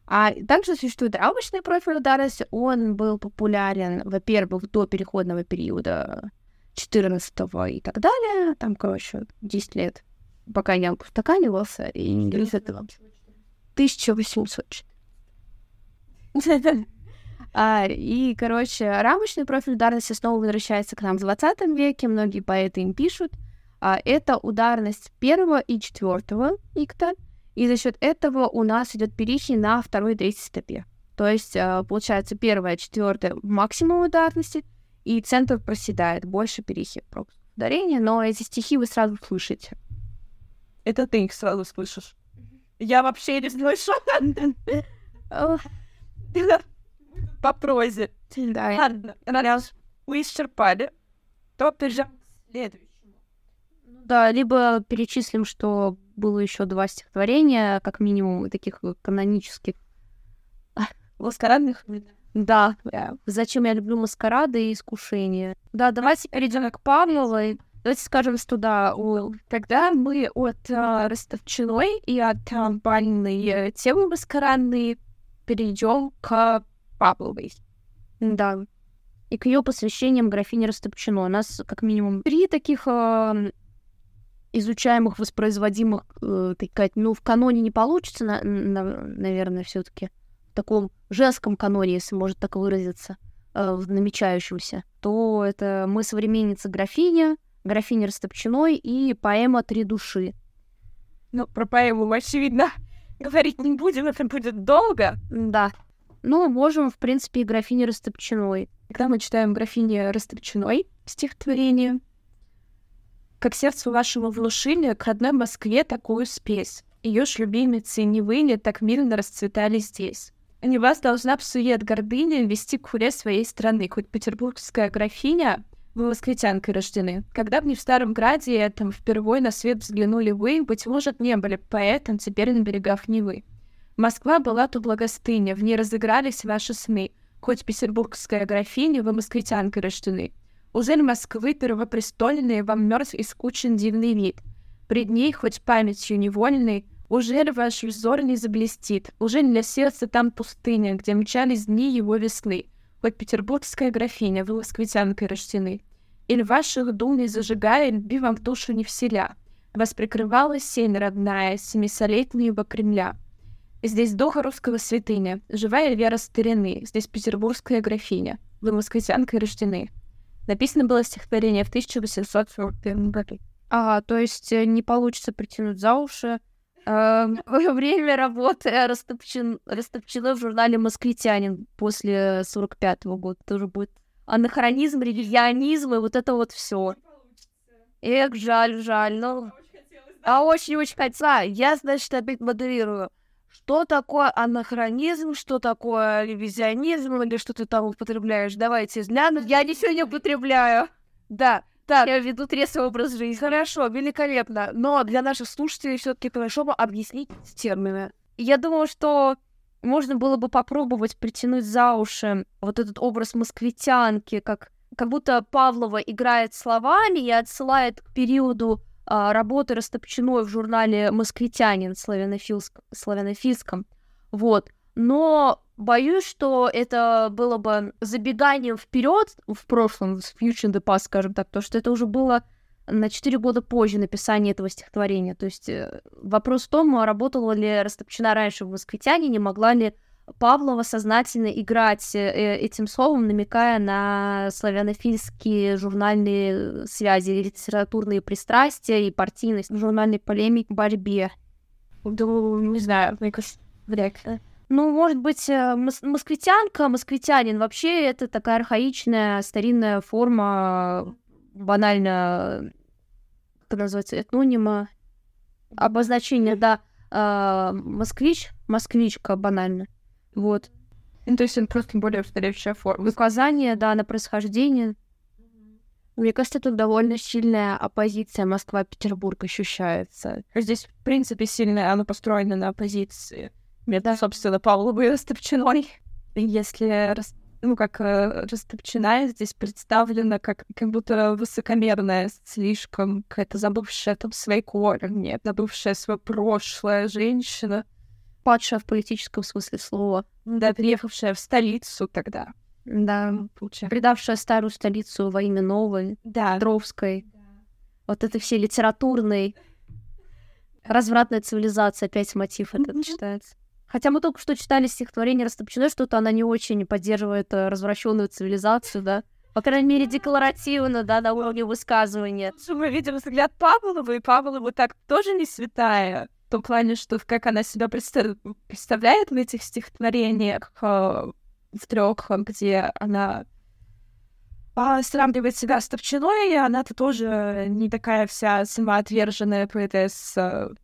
[SPEAKER 2] А также существует рамочный профиль ударности. Он был популярен, во-первых, до переходного периода 14 и так далее. Там, короче, 10 лет, пока я устаканивался. И из этого 1800. А, и, короче, рамочный профиль ударности снова возвращается к нам в 20 веке. Многие поэты им пишут. А, это ударность первого и четвертого икта — и за счет этого у нас идет перехи на второй и третьей стопе. То есть, а, получается, первая, четвертая максимум ударности, и центр проседает, больше перехи ударения, но эти стихи вы сразу слышите.
[SPEAKER 1] Это ты их сразу слышишь.
[SPEAKER 3] Я вообще не слышу. По прозе.
[SPEAKER 2] Да.
[SPEAKER 3] Ладно, раз мы исчерпали, то перейдем к следующему.
[SPEAKER 2] Да, либо перечислим, что было еще два стихотворения, как минимум, таких канонических.
[SPEAKER 3] Маскарадных?
[SPEAKER 2] Да. Зачем я люблю маскарады и искушения. Да, давайте перейдем к Павловой. Давайте скажем, что да, у...
[SPEAKER 1] Тогда мы от uh, Ростовчиной и от uh, бальной uh, темы маскарадной перейдем к Павловой.
[SPEAKER 2] Да. И к ее посвящениям графине Растопчино. У нас как минимум три таких э, изучаемых, воспроизводимых, э, так сказать, ну, в каноне не получится, на, на, наверное, все таки в таком женском каноне, если можно так выразиться, э, в намечающемся, то это «Мы современница графиня», «Графиня Растопчиной» и поэма «Три души».
[SPEAKER 3] Ну, про поэму, очевидно, говорить не будем, это будет долго.
[SPEAKER 2] Да. Ну, можем, в принципе, и графине Растопчиной.
[SPEAKER 1] Когда мы читаем графине Растопчиной стихотворение, как сердцу вашего внушили, к родной Москве такую спесь. Ее ж любимицы не выли, так мирно расцветали здесь. Не вас должна в сует гордыни вести к хуре своей страны, хоть петербургская графиня, вы москвитянкой рождены. Когда бы не в Старом Граде этом впервые на свет взглянули вы, быть может, не были поэтом теперь на берегах Невы. Москва была ту благостыня, в ней разыгрались ваши сны. Хоть петербургская графиня, вы москвитянкой рождены. Узель Москвы первопрестольные вам мертв и скучен дивный вид. Пред ней, хоть памятью невольной, Ужель ваш взор не заблестит? Уже для сердца там пустыня, где мчались дни его весны? Хоть петербургская графиня, вы москвитянкой рождены. Или ваших дум не зажигая, люби вам душу не вселя. Вас прикрывала сень родная, семисолетнего Кремля. Здесь духа русского святыня, живая вера старины, здесь петербургская графиня. Вы москвитянкой рождены. Написано было стихотворение в 1841 году.
[SPEAKER 2] Ага, то есть э, не получится притянуть за уши. Эм, время работы растопчен, растопчено в журнале «Москвитянин» после 45 -го года. Тоже будет анахронизм, ревизионизм и вот это вот все. Эх, жаль, жаль. Ну, а очень-очень хотела. Я, значит, опять модерирую что такое анахронизм, что такое ревизионизм или что ты там употребляешь. Давайте глянем. Я ничего не употребляю. Да, так. Я веду трезвый образ жизни. Хорошо, великолепно. Но для наших слушателей все таки хорошо бы объяснить термины. Я думаю, что можно было бы попробовать притянуть за уши вот этот образ москвитянки, как, как будто Павлова играет словами и отсылает к периоду работы Растопчиной в журнале «Москвитянин» славянофильском. Вот. Но боюсь, что это было бы забеганием вперед в прошлом, в future the past, скажем так, то что это уже было на 4 года позже написания этого стихотворения. То есть э, вопрос в том, работала ли Растопчина раньше в «Москвитянине», могла ли Павлова сознательно играть э, этим словом, намекая на славянофильские журнальные связи, литературные пристрастия и партийность в журнальной полемике борьбе.
[SPEAKER 3] Думаю, не знаю, мне кажется, вряд ли.
[SPEAKER 2] Ну, может быть, э, мос- москвитянка, москвитянин вообще это такая архаичная старинная форма, банально, как называется, этнонима, обозначение, да, э, москвич, москвичка банально. Вот.
[SPEAKER 3] Ну, то есть он просто более устаревшая форма.
[SPEAKER 2] Указание, да, на происхождение. Мне кажется, тут довольно сильная оппозиция Москва-Петербург ощущается.
[SPEAKER 3] Здесь, в принципе, сильная, она построена на оппозиции. Это, собственно, Павловой Растопчиной. Если ну, как э, Растопчина здесь представлена как, как будто высокомерная, слишком какая-то забывшая там свои корни, забывшая свое прошлое женщина
[SPEAKER 2] падшая в политическом смысле слова.
[SPEAKER 3] Да, приехавшая в столицу тогда.
[SPEAKER 2] Да, получается. Предавшая старую столицу во имя новой,
[SPEAKER 3] да.
[SPEAKER 2] Тровской. Да. Вот это все литературные развратная цивилизация, опять мотив этот mm-hmm. читается. Хотя мы только что читали стихотворение Растопчиной, что-то она не очень поддерживает э, развращенную цивилизацию, да. По крайней мере, декларативно, да, на уровне высказывания.
[SPEAKER 3] Мы видим взгляд Павлова, и Павлова так тоже не святая в том плане, что как она себя представ... представляет в этих стихотворениях э, в трех, где она а, сравнивает себя с Товчиной, и она-то тоже не такая вся самоотверженная поэтесса,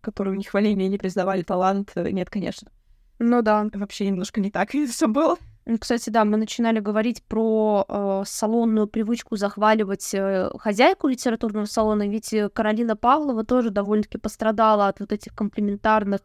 [SPEAKER 1] которые не хвалили и не признавали талант, нет, конечно.
[SPEAKER 2] Ну да.
[SPEAKER 1] Вообще немножко не так все было.
[SPEAKER 2] Кстати, да, мы начинали говорить про э, салонную привычку захваливать э, хозяйку литературного салона, ведь э, Каролина Павлова тоже довольно-таки пострадала от вот этих комплементарных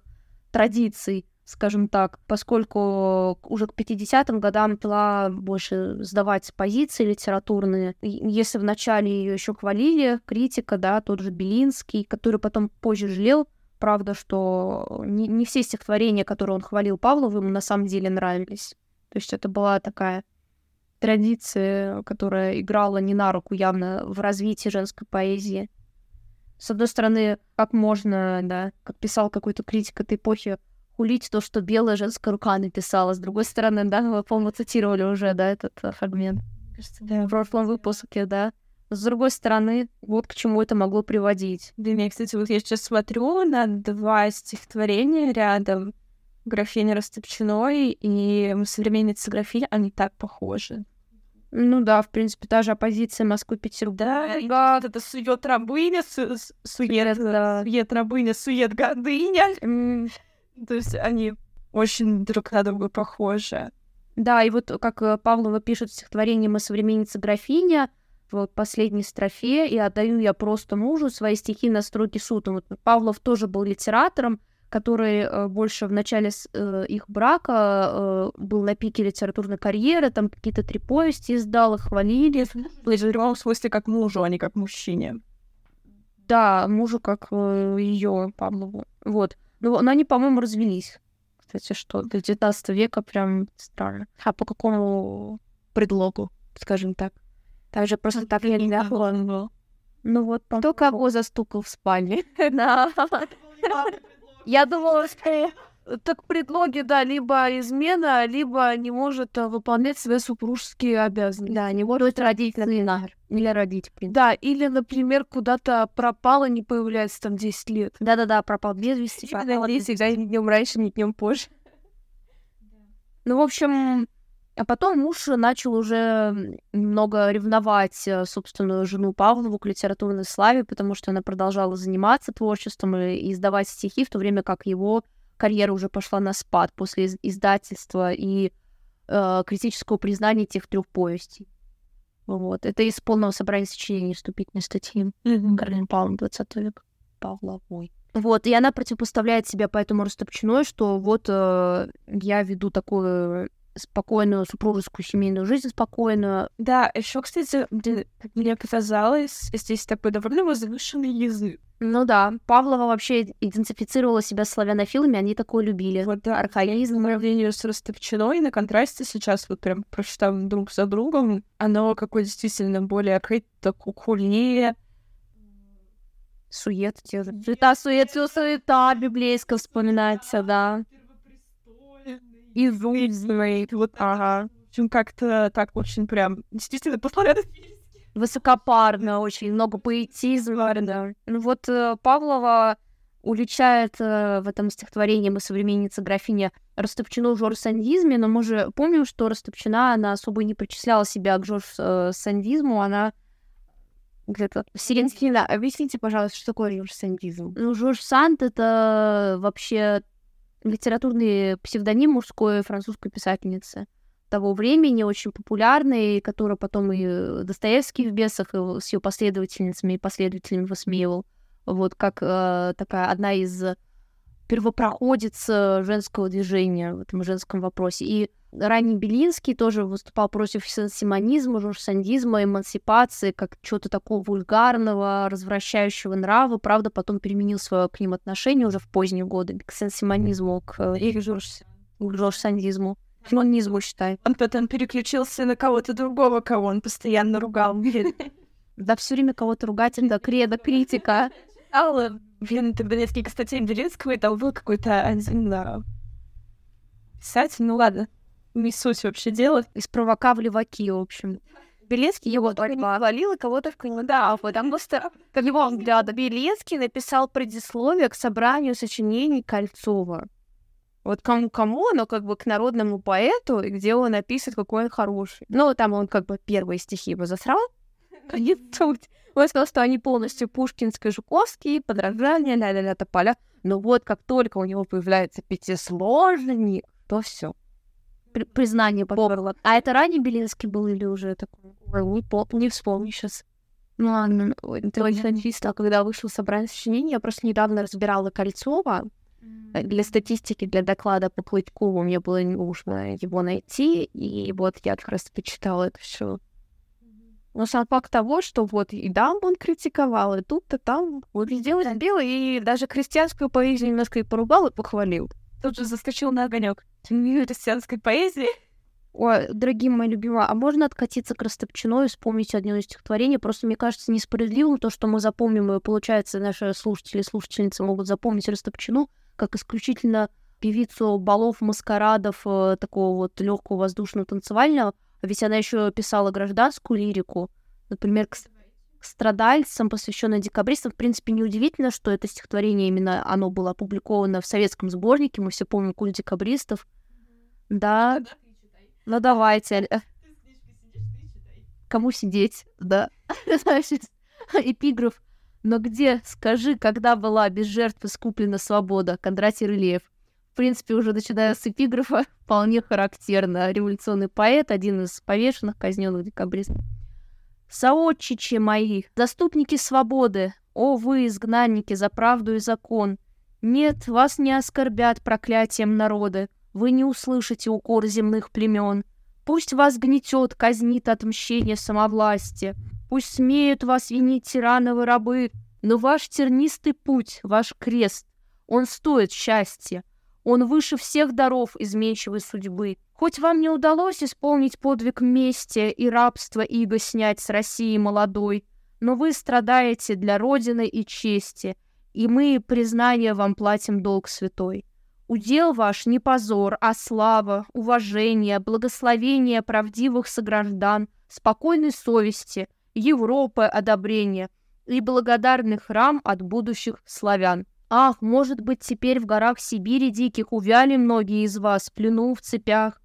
[SPEAKER 2] традиций, скажем так, поскольку уже к 50-м годам начала больше сдавать позиции литературные. Если вначале ее еще хвалили, критика, да, тот же Белинский, который потом позже жалел, правда, что не, не все стихотворения, которые он хвалил Павлову, ему на самом деле нравились. То есть это была такая традиция, которая играла не на руку явно в развитии женской поэзии. С одной стороны, как можно, да, как писал какой-то критик этой эпохи, хулить то, что белая женская рука написала. С другой стороны, да, мы, по-моему, цитировали уже, да, этот э, фрагмент. Кажется, да. В прошлом выпуске, да. С другой стороны, вот к чему это могло приводить.
[SPEAKER 1] Да, я, кстати, вот я сейчас смотрю на два стихотворения рядом, графиня Растопчиной и современница графиня, они так похожи.
[SPEAKER 2] Ну да, в принципе, та же оппозиция Москвы-Петербург.
[SPEAKER 1] Да, да, это сует рабыня, су сует, да. сует рабыня, сует гордыня. Mm. То есть они очень друг на друга похожи.
[SPEAKER 2] Да, и вот как э, Павлова пишет в стихотворении «Мы современница графиня», в последней строфе «И отдаю я просто мужу свои стихи на строгий суд». Вот Павлов тоже был литератором, который э, больше в начале э, их брака э, был на пике литературной карьеры, там какие-то три повести издал, их хвалили.
[SPEAKER 1] В смысле как мужу, а не как мужчине.
[SPEAKER 2] Да, мужу как ее Павлову. Вот. Ну, но они, по-моему, развелись. Кстати, что до 19 века прям странно. А по какому предлогу, скажем так? Там же просто так нельзя было. Ну вот, кто кого застукал в спальне? Я думала, что так предлоги, да, либо измена, либо не может э, выполнять свои супружеские обязанности.
[SPEAKER 4] Да, не может родить, например.
[SPEAKER 2] Или родить,
[SPEAKER 4] Да, или, например, куда-то пропала, не появляется там 10 лет.
[SPEAKER 2] Да-да-да, пропал без вести.
[SPEAKER 4] Пропал, всегда ни днем раньше, ни днем позже.
[SPEAKER 2] Ну, в общем, а потом муж начал уже немного ревновать э, собственную жену Павлову к литературной славе, потому что она продолжала заниматься творчеством и издавать стихи, в то время как его карьера уже пошла на спад после из- издательства и э, критического признания тех трех повестей. Вот. Это из полного собрания сочинений вступительной статьи mm-hmm. Каролин Павловна 20 век Павловой. Вот, и она противопоставляет себя поэтому Растопчиной, что вот э, я веду такую спокойную супружескую семейную жизнь спокойную.
[SPEAKER 1] Да, еще, кстати, мне показалось, здесь такой довольно возвышенный язык.
[SPEAKER 2] Ну да, Павлова вообще идентифицировала себя славянофилами, они такое любили.
[SPEAKER 1] Вот да, архаизм сравнению с Ростовчиной на контрасте сейчас вот прям прочитав друг за другом, оно какое действительно более открыто, кукулее,
[SPEAKER 2] сует, те же. Суета, сует, суета библейская вспоминается, да
[SPEAKER 1] изумительный. Вот, ага. В общем, как-то так очень прям действительно пословят
[SPEAKER 2] Высокопарно, очень много поэтизма. Да. Ну вот э, Павлова уличает э, в этом стихотворении «Мы современница графиня» Растопчину в жор-сандизме, но мы же помним, что Растопчина, она особо не причисляла себя к жор-сандизму, она где-то
[SPEAKER 4] Сиренскина. Объясните, пожалуйста, что такое жор-сандизм?
[SPEAKER 2] Ну, жор-санд — это вообще литературный псевдоним мужской французской писательницы того времени, очень популярный, который потом и Достоевский в «Бесах» с ее последовательницами и последователями высмеивал. Вот как э, такая одна из первопроходец женского движения в этом женском вопросе. И ранний Белинский тоже выступал против симонизма, журсандизма, эмансипации, как чего-то такого вульгарного, развращающего нрава. Правда, потом переменил свое к ним отношение уже в поздние годы к сенсимонизму, к, э, и к журсандизму. Симонизму, считай.
[SPEAKER 1] Он потом переключился на кого-то другого, кого он постоянно ругал.
[SPEAKER 2] Да, все время кого-то ругать, это кредо, критика.
[SPEAKER 1] Алла, блин, тогда несколько статей Белинского, и там был какой-то один писатель, ну ладно, не суть вообще дело.
[SPEAKER 2] Из провока в леваки, в общем.
[SPEAKER 4] Белинский его только не хвалил, и кого-то в Да, потому что, как его взгляда, Белинский написал предисловие к собранию сочинений Кольцова. Вот кому-кому, но как бы к народному поэту, где он описывает, какой он хороший. Ну, там он как бы первые стихи его засрал, не суть. Он сказал, что они полностью пушкинско-жуковские, подражания, ля-ля-ля, тополя.
[SPEAKER 2] Но вот как только у него появляется пятисложник, то все. При признание поперло. А это ранее Белинский был или уже такой? Не, не вспомню сейчас. Ну ладно, это очень чисто. Когда вышел собрание сочинений, я просто недавно разбирала Кольцова. Э, для статистики, для доклада по Клычкову мне было нужно его найти, и вот я как раз почитала это все. Но сам факт того, что вот и там он критиковал, и тут-то там вот сделал, сделал, и даже крестьянскую поэзию немножко и поругал, и похвалил.
[SPEAKER 1] Тут же заскочил на огонек крестьянской поэзии.
[SPEAKER 2] Ой, дорогие мои любимые, а можно откатиться к Растопчину и вспомнить одно из стихотворений? Просто мне кажется несправедливым то, что мы запомним, и получается, наши слушатели и слушательницы могут запомнить Растопчину как исключительно певицу балов, маскарадов, э, такого вот легкого воздушного танцевального, ведь она еще писала гражданскую лирику, например, страдальцам, посвященной декабристам. В принципе, неудивительно, что это стихотворение именно оно было опубликовано в советском сборнике. Мы все помним культ декабристов. Да. Ну давайте. Кому сидеть, да. Значит, эпиграф. Но где, скажи, когда была без жертв искуплена свобода? Кондратий Рылеев. В принципе, уже начиная с эпиграфа, вполне характерно. Революционный поэт, один из повешенных, казненных декабристов. Соотчичи мои, заступники свободы, о вы, изгнанники, за правду и закон, нет, вас не оскорбят проклятием народы, вы не услышите укор земных племен. Пусть вас гнетет, казнит отмщение самовластия, Пусть смеют вас винить тирановы рабы, но ваш тернистый путь, ваш крест, он стоит счастья. Он выше всех даров изменчивой судьбы. Хоть вам не удалось исполнить подвиг мести и рабства иго снять с России молодой, но вы страдаете для Родины и чести, и мы признание вам платим долг святой. Удел ваш не позор, а слава, уважение, благословение правдивых сограждан, спокойной совести — Европы одобрения и благодарный храм от будущих славян. Ах, может быть, теперь в горах Сибири диких увяли многие из вас плену в цепях.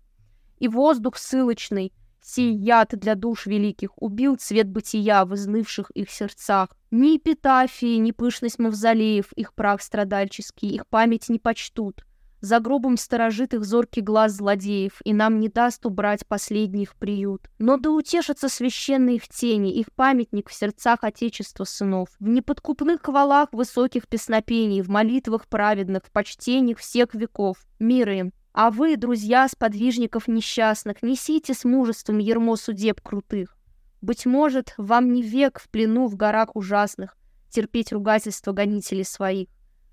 [SPEAKER 2] И воздух ссылочный, сей яд для душ великих, убил цвет бытия в изнывших их сердцах. Ни эпитафии, ни пышность мавзолеев, их прах страдальческий, их память не почтут за гробом сторожит зоркий глаз злодеев, и нам не даст убрать последний их приют. Но да утешатся священные их тени, их памятник в сердцах Отечества сынов, в неподкупных хвалах высоких песнопений, в молитвах праведных, в почтениях всех веков. Мир им. А вы, друзья сподвижников несчастных, несите с мужеством ермо судеб крутых. Быть может, вам не век в плену в горах ужасных терпеть ругательства гонителей своих.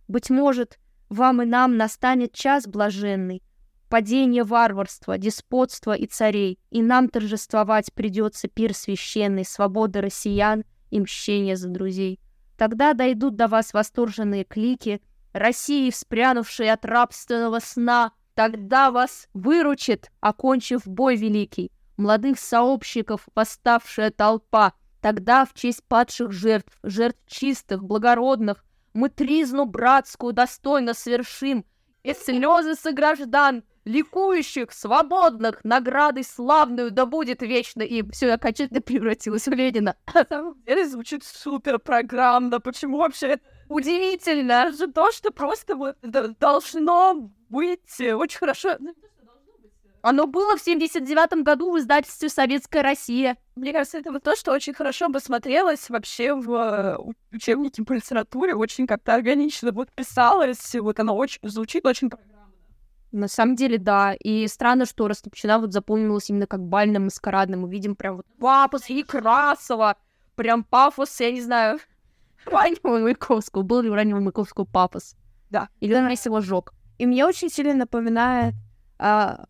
[SPEAKER 2] Быть может, вам и нам настанет час блаженный, падение варварства, деспотства и царей, и нам торжествовать придется пир священный, свободы россиян и мщение за друзей. Тогда дойдут до вас восторженные клики, России, вспрянувшей от рабственного сна, тогда вас выручит, окончив бой великий, молодых сообщников восставшая толпа, тогда в честь падших жертв, жертв чистых, благородных, мы тризну братскую достойно свершим, и слезы сограждан, ликующих, свободных, наградой славную да будет вечно им. Все, я окончательно превратилась в Ленина.
[SPEAKER 1] Деле звучит супер программно. Почему вообще это удивительно? Же то, что просто вот должно быть очень хорошо.
[SPEAKER 2] Оно было в 79 году в издательстве «Советская Россия».
[SPEAKER 1] Мне кажется, это вот то, что очень хорошо бы смотрелось вообще в э, учебнике по литературе, очень как-то органично вот писалось, вот оно очень звучит очень
[SPEAKER 2] на самом деле, да. И странно, что Растопчина вот запомнилась именно как бальным маскарадным. Мы видим прям вот пафос Некрасова. Прям пафос, я не знаю, раннего Маяковского. Был ли у раннего Маяковского пафос?
[SPEAKER 1] Да.
[SPEAKER 2] Или он весь его жёг.
[SPEAKER 3] И мне очень сильно напоминает а,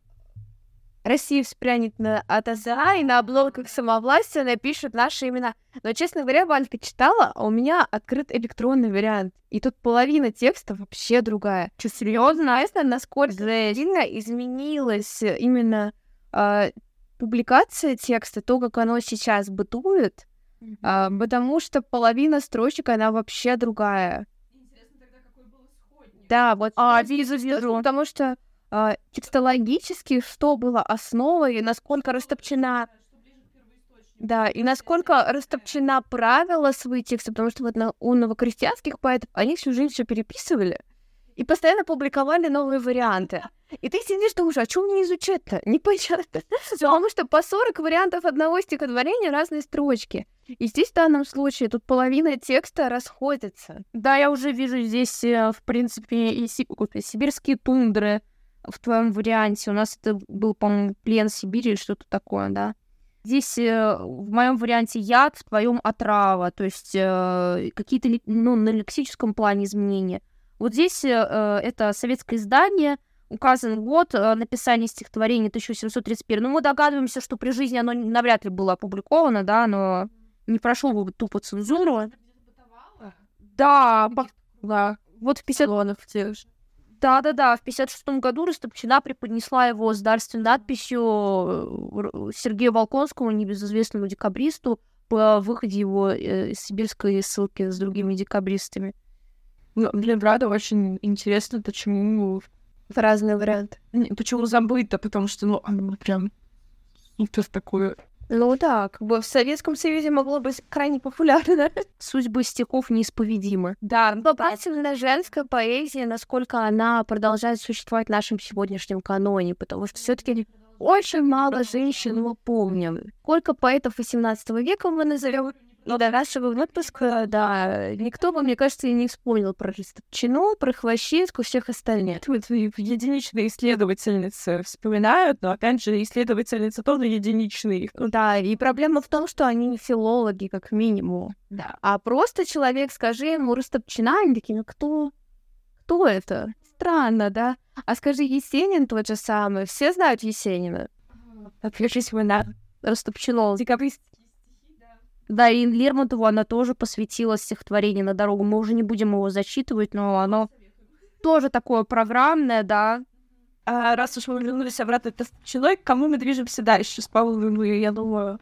[SPEAKER 3] Россия вспрянет на АТЗА, и на обложках самовластия напишут наши имена. Но, честно говоря, Ванька читала, а у меня открыт электронный вариант. И тут половина текста вообще другая. Что, серьезно? Знаете, насколько сильно изменилась именно э, публикация текста, то, как оно сейчас бытует, mm-hmm. э, потому что половина строчек, она вообще другая.
[SPEAKER 1] Интересно тогда, какой был исходник.
[SPEAKER 3] Да, вот. А, вижу, вижу. Потому что э, текстологически, что было основой, насколько растопчена да, и насколько растопчена правила свои тексты, потому что вот на, у новокрестьянских поэтов они всю жизнь все переписывали.
[SPEAKER 2] И постоянно публиковали новые варианты. И ты сидишь, думаешь, а что мне изучать-то? Непонятно. Потому что по 40 вариантов одного стихотворения разные строчки. И здесь в данном случае тут половина текста расходится. Да, я уже вижу здесь, э, в принципе, и сибирские тундры в твоем варианте. У нас это был, по-моему, плен Сибири что-то такое, да? Здесь э, в моем варианте яд, в твоем отрава, то есть э, какие-то ну, на лексическом плане изменения. Вот здесь это советское издание — указан год э, написания стихотворения 1731. Ну, мы догадываемся, что при жизни оно навряд ли было опубликовано, да, но не прошло бы тупо цензуру. Да, да. Вот в 50... Да-да-да, в 56 году Растопчина преподнесла его с дарственной надписью э, Сергею Волконскому, небезызвестному декабристу, по выходе его э, из сибирской ссылки с другими декабристами.
[SPEAKER 1] Ну, мне правда очень интересно, почему
[SPEAKER 2] в разные варианты.
[SPEAKER 1] Почему забыто? Потому что, ну, оно прям супер такое
[SPEAKER 2] ну да, как бы в Советском Союзе могло быть крайне популярно. Судьбы стихов неисповедимы. Да. Вопросительно женская поэзия, насколько она продолжает существовать в нашем сегодняшнем каноне, потому что все таки очень мало женщин мы помним. Сколько поэтов XVIII века мы назовем ну, до нашего выпуска, да, никто бы, мне кажется, и не вспомнил про Растопчину, про Хвощинскую, всех остальных.
[SPEAKER 1] Вот единичные исследовательницы вспоминают, но, опять же, исследовательницы тоже единичные.
[SPEAKER 2] Да, и проблема в том, что они не филологи, как минимум. Да. А просто человек, скажи ему Растопчина, они такие, ну кто? Кто это? Странно, да? А скажи, Есенин тот же самый. Все знают Есенина.
[SPEAKER 1] Отвлекись вы на
[SPEAKER 2] Растопчину.
[SPEAKER 1] Декабрист
[SPEAKER 2] да, и Лермонтову она тоже посвятила стихотворение на дорогу. Мы уже не будем его зачитывать, но оно тоже такое программное, да.
[SPEAKER 1] А раз уж мы вернулись обратно, это человек, к кому мы движемся дальше с Павловой, я думаю.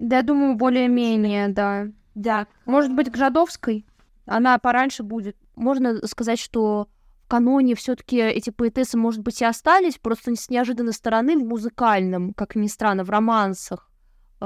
[SPEAKER 2] Да, я думаю, более-менее, да.
[SPEAKER 1] Да.
[SPEAKER 2] Может быть, к Жадовской? Она пораньше будет. Можно сказать, что в каноне все таки эти поэтессы, может быть, и остались, просто с неожиданной стороны в музыкальном, как ни странно, в романсах.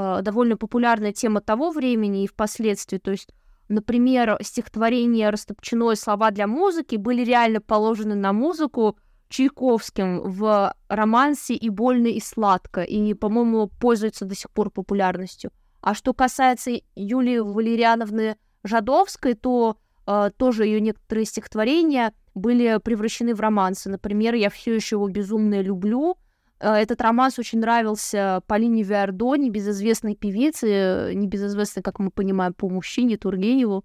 [SPEAKER 2] Э, довольно популярная тема того времени и впоследствии. То есть, например, стихотворение Растопчиной «Слова для музыки» были реально положены на музыку Чайковским в романсе «И больно, и сладко», и, по-моему, пользуется до сих пор популярностью. А что касается Юлии Валериановны Жадовской, то э, тоже ее некоторые стихотворения были превращены в романсы. Например, «Я все еще его безумно люблю», этот романс очень нравился Полине Виардо, небезызвестной певице, небезызвестной, как мы понимаем, по мужчине Тургеневу,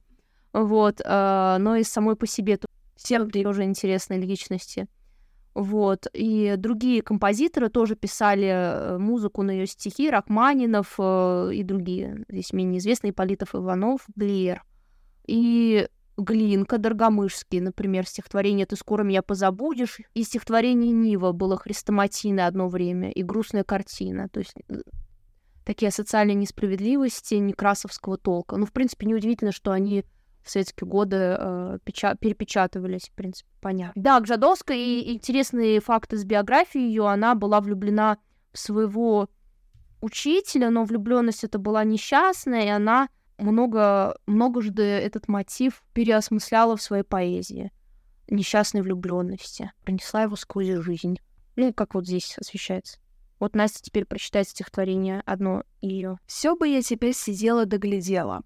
[SPEAKER 2] вот, э, но и самой по себе всем тоже интересные личности. Вот. И другие композиторы тоже писали э, музыку на ее стихи, Рахманинов и другие, здесь менее известные, Политов Иванов, Глиер. И Глинка, Доргомышский, например, стихотворение «Ты скоро меня позабудешь», и стихотворение Нива было хрестоматийное одно время, и грустная картина, то есть э, такие социальные несправедливости некрасовского толка. Ну, в принципе, неудивительно, что они в советские годы э, печа- перепечатывались, в принципе, понятно. Да, к Жадовской и интересные факты с биографией ее, она была влюблена в своего учителя, но влюбленность это была несчастная, и она много, многожды этот мотив переосмысляла в своей поэзии несчастной влюбленности, пронесла его сквозь жизнь. Ну, как вот здесь освещается. Вот Настя теперь прочитает стихотворение одно ее.
[SPEAKER 4] Все бы я теперь сидела да глядела.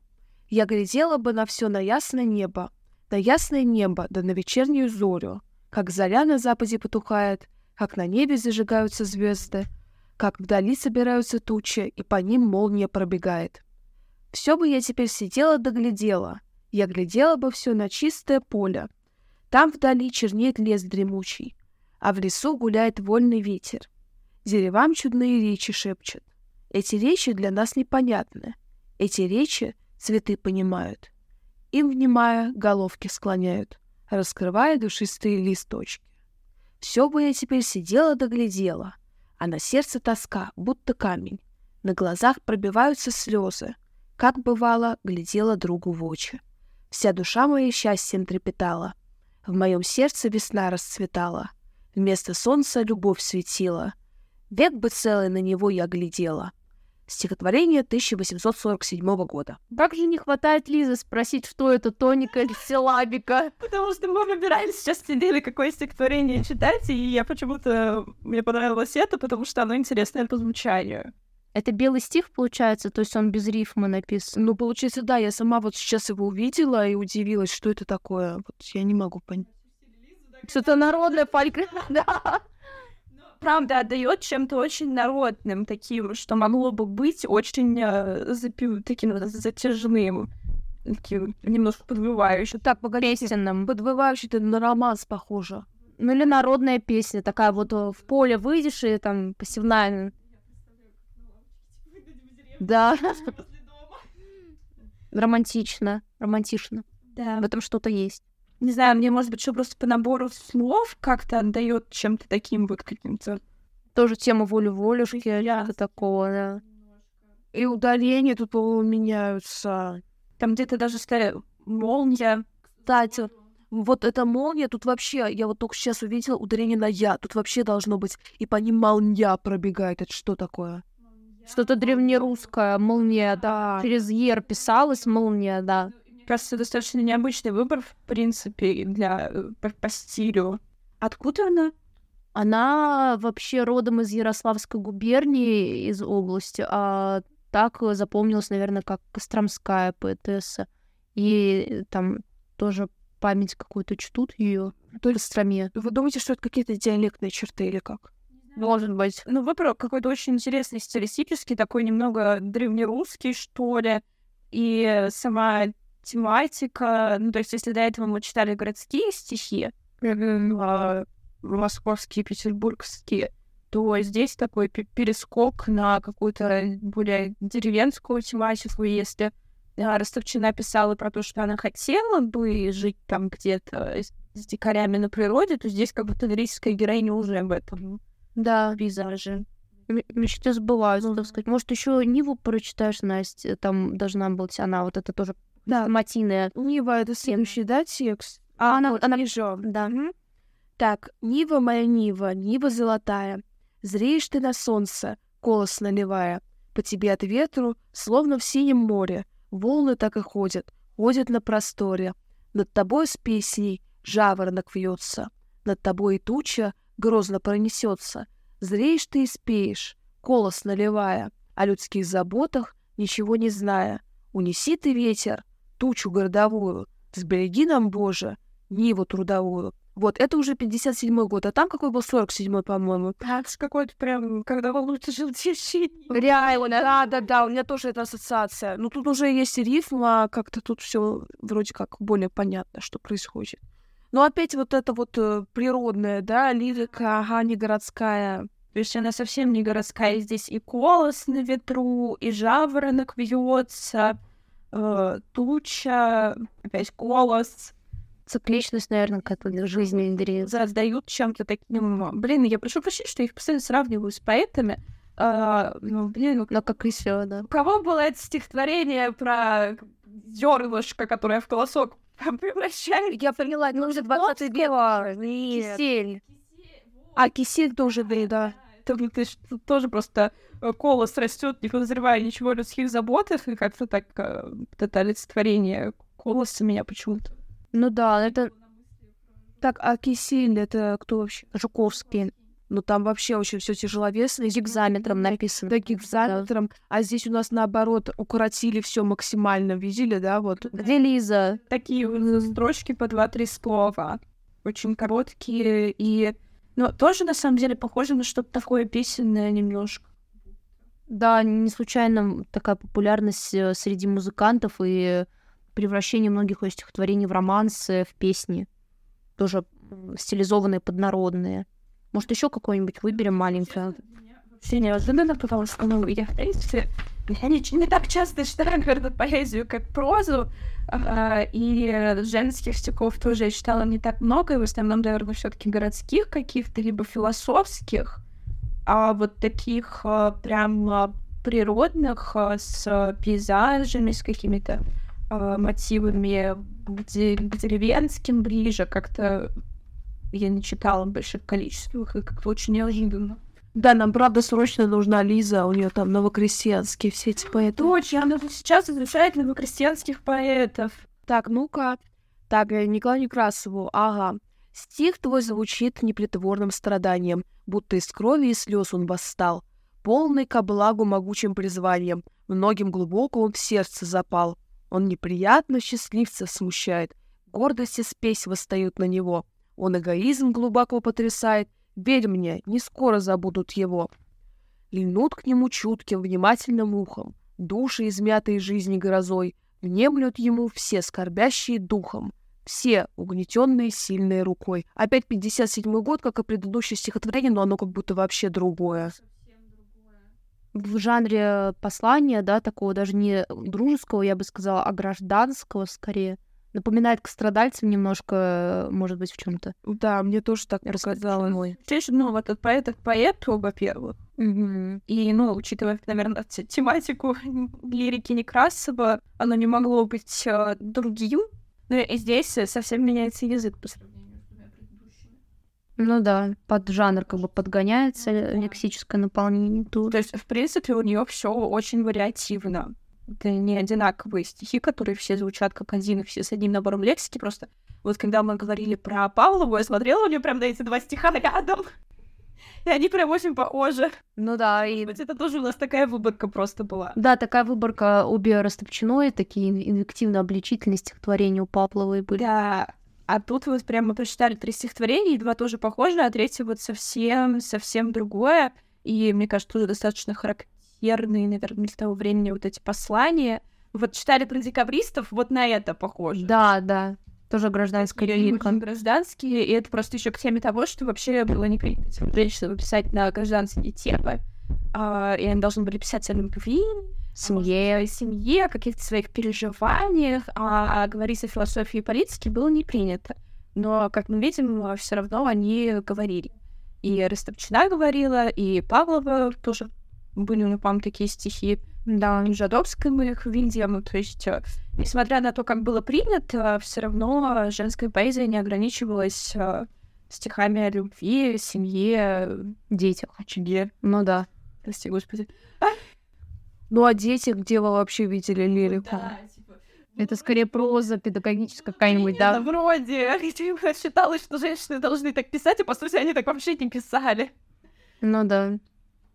[SPEAKER 4] Я глядела бы на все на ясное небо, на ясное небо, да на вечернюю зорю, как заря на западе потухает, как на небе зажигаются звезды, как вдали собираются тучи, и по ним молния пробегает. Все бы я теперь сидела да глядела. Я глядела бы все на чистое поле. Там вдали чернеет лес дремучий, а в лесу гуляет вольный ветер. Деревам чудные речи шепчут. Эти речи для нас непонятны. Эти речи цветы понимают. Им, внимая, головки склоняют, раскрывая душистые листочки. Все бы я теперь сидела да а на сердце тоска, будто камень. На глазах пробиваются слезы, как бывало, глядела другу в очи. Вся душа моя счастьем трепетала. В моем сердце весна расцветала. Вместо солнца любовь светила. Век бы целый на него я глядела. Стихотворение 1847 года.
[SPEAKER 2] Как же не хватает Лизы спросить, что это тоника или силабика?
[SPEAKER 1] Потому что мы выбирали сейчас сидели, какое стихотворение читать, и я почему-то... Мне понравилось это, потому что оно интересное по звучанию.
[SPEAKER 2] Это белый стих, получается, то есть он без рифма написан?
[SPEAKER 4] Ну, получается, да, я сама вот сейчас его увидела и удивилась, что это такое. Вот я не могу понять.
[SPEAKER 2] Что-то народное фольклор, да.
[SPEAKER 1] Правда, отдает чем-то очень народным, таким, что могло бы быть очень э, запи... таким затяжным, таким немножко подвывающим.
[SPEAKER 2] Так, песенным.
[SPEAKER 4] Подвывающий, это на романс похоже.
[SPEAKER 2] Ну или народная песня, такая вот э, в поле выйдешь и там посевная. Да. Романтично, романтично.
[SPEAKER 1] Да.
[SPEAKER 2] В этом что-то есть.
[SPEAKER 1] Не знаю, мне, может быть, что просто по набору слов как-то отдает чем-то таким вот каким-то.
[SPEAKER 2] Тоже тема воли-волюшки, yeah. такого, да.
[SPEAKER 4] И ударения тут, по-моему, меняются.
[SPEAKER 1] Там где-то даже стали молния.
[SPEAKER 4] Кстати, вот эта молния, тут вообще, я вот только сейчас увидела ударение на «я». Тут вообще должно быть, и по ним молния пробегает. Это что такое?
[SPEAKER 2] Что-то древнерусское, молния, да. Через «ер» писалось молния, да.
[SPEAKER 1] Кажется, достаточно необычный выбор, в принципе, для э, по, по стилю. Откуда она?
[SPEAKER 2] Она вообще родом из Ярославской губернии, из области, а так запомнилась, наверное, как Костромская поэтесса. И там тоже память какую-то чтут ее в Костроме.
[SPEAKER 4] Вы думаете, что это какие-то диалектные черты или как?
[SPEAKER 2] Может быть.
[SPEAKER 1] Ну, выбор какой-то очень интересный стилистический, такой немного древнерусский, что ли. И сама тематика, ну, то есть если до этого мы читали городские стихи, а, московские, петербургские, то здесь такой перескок на какую-то более деревенскую тематику. Если а, Ростовчина писала про то, что она хотела бы жить там где-то с дикарями на природе, то здесь как будто лирическая героиня уже об этом
[SPEAKER 2] да. пейзаже. Мечты сбываются, так сказать. Может, еще Ниву прочитаешь, Настя? Там должна быть она, вот это тоже
[SPEAKER 4] да.
[SPEAKER 2] Матина.
[SPEAKER 4] Нива — это следующий, да, текст?
[SPEAKER 2] А, она, вот, она...
[SPEAKER 4] Ниже. Да. Угу. Так, Нива моя Нива, Нива золотая, Зреешь ты на солнце, колос наливая, По тебе от ветру, словно в синем море, Волны так и ходят, ходят на просторе. Над тобой с песней жаворонок вьется, Над тобой и туча грозно пронесется. Зреешь ты и спеешь, колос наливая, О людских заботах ничего не зная. Унеси ты ветер, тучу городовую, сбереги нам, Боже, Ниву трудовую. Вот, это уже 57-й год, а там какой был 47-й, по-моему?
[SPEAKER 1] Так, какой-то прям, когда волнуется желтейший.
[SPEAKER 4] Реально, да-да-да, у меня тоже эта ассоциация. Ну, тут уже есть рифм, а как-то тут все вроде как более понятно, что происходит. Но опять вот это вот э, природная, да, лирика, ага, не городская.
[SPEAKER 1] То есть она совсем не городская. Здесь и колос на ветру, и жаворонок вьется, э, туча, опять голос.
[SPEAKER 2] Цикличность, наверное, как-то жизни Андрея.
[SPEAKER 1] Задают чем-то таким... Блин, я прошу прощения, что я их постоянно сравниваю с поэтами. А, ну, блин,
[SPEAKER 2] но как и все, да.
[SPEAKER 1] У кого было это стихотворение про зернышко, которое в колосок превращает?
[SPEAKER 2] Я поняла, это уже 20 век.
[SPEAKER 4] Кисель. А, кисель тоже, да,
[SPEAKER 1] ты, тоже просто э, колос растет, не подозревая ничего людских заботах, и как-то так э, это олицетворение колоса меня почему-то.
[SPEAKER 2] Ну да, это...
[SPEAKER 4] Так, а кисель это кто вообще?
[SPEAKER 2] Жуковский.
[SPEAKER 4] Ну там вообще очень все тяжеловесно.
[SPEAKER 2] Гигзаметром написано.
[SPEAKER 4] Да, гигзаметром. Да. А здесь у нас наоборот укоротили все максимально. Видели, да? Вот.
[SPEAKER 2] Где Лиза?
[SPEAKER 1] Такие строчки по два-три слова. Очень короткие и но тоже, на самом деле, похоже на что-то такое песенное немножко.
[SPEAKER 2] Да, не случайно такая популярность э, среди музыкантов и превращение многих стихотворений в романсы, в песни. Тоже стилизованные, поднародные. Может, еще какое-нибудь выберем маленькое?
[SPEAKER 1] Все неожиданно, потому что, ну, я, в принципе, я не, не так часто читаю, наверное, поэзию, как прозу, а, и женских стихов тоже я читала не так много, и в основном, наверное, все таки городских каких-то, либо философских, а вот таких а, прям а, природных, с пейзажами, с какими-то мотивами где, к деревенским ближе, как-то я не читала в больших количествах, и как-то очень неожиданно.
[SPEAKER 4] Да, нам правда срочно нужна Лиза, у нее там новокрестьянские все эти поэты.
[SPEAKER 1] Точно, она сейчас изучает новокрестьянских поэтов.
[SPEAKER 4] Так, ну-ка. Так, э, Николаю Некрасову, ага. Стих твой звучит непритворным страданием, будто из крови и слез он восстал. Полный ко благу могучим призванием, многим глубоко он в сердце запал. Он неприятно счастливца смущает, гордость и спесь восстают на него. Он эгоизм глубоко потрясает, Верь мне, не скоро забудут его. Льнут к нему чутким, внимательным ухом. Души, измятые жизни грозой, внемлют ему все скорбящие духом, все угнетенные сильной рукой. Опять 57 год, как и предыдущее стихотворение, но оно как будто вообще другое.
[SPEAKER 2] В жанре послания, да, такого даже не дружеского, я бы сказала, а гражданского скорее напоминает к страдальцам немножко, может быть, в чем-то.
[SPEAKER 4] Да, мне тоже так показалось.
[SPEAKER 1] Здесь, ну, вот этот поэт, поэт, во-первых. Угу. И, ну, учитывая, наверное, тематику лирики Некрасова, оно не могло быть э, другим. Но и здесь совсем меняется язык по сравнению.
[SPEAKER 2] Ну да, под жанр как бы подгоняется лексическое наполнение.
[SPEAKER 1] Тут. То есть, в принципе, у нее все очень вариативно это не одинаковые стихи, которые все звучат как один, и все с одним набором лексики. Просто вот когда мы говорили про Павлову, я смотрела у нее прям на эти два стиха рядом. И они прям очень похожи.
[SPEAKER 2] Ну да, и...
[SPEAKER 1] Быть, это тоже у нас такая выборка просто была.
[SPEAKER 2] Да, такая выборка обе Растопчиной, такие инвективно-обличительные стихотворения у Павловой были.
[SPEAKER 1] Да, а тут вот прям мы прочитали три стихотворения, и два тоже похожи, а третье вот совсем, совсем другое. И мне кажется, тоже достаточно характерно характерные, наверное, для того времени вот эти послания. Вот читали про декабристов, вот на это похоже.
[SPEAKER 2] Да, да. Тоже гражданская лирика.
[SPEAKER 1] Гражданские, и это просто еще к теме того, что вообще было не принято женщинам писать на гражданские темы. А, и они должны были писать о любви, семье, семье, о каких-то своих переживаниях, а, а говорить о философии и политике было не принято. Но, как мы видим, все равно они говорили. И Ростовчина говорила, и Павлова тоже были у по такие стихи. Да, Жадовской мы их видим. То есть, э, несмотря на то, как было принято, все равно женская поэзия не ограничивалась э, стихами о любви, семье, детях, очаге.
[SPEAKER 2] Ну да.
[SPEAKER 1] Прости, господи.
[SPEAKER 4] Ну, а дети, где вы вообще видели лирику? Да,
[SPEAKER 2] типа... Это скорее проза педагогическая какая-нибудь, да?
[SPEAKER 1] вроде. Я считалось, что женщины должны так писать, а по сути они так вообще не писали.
[SPEAKER 2] Ну да.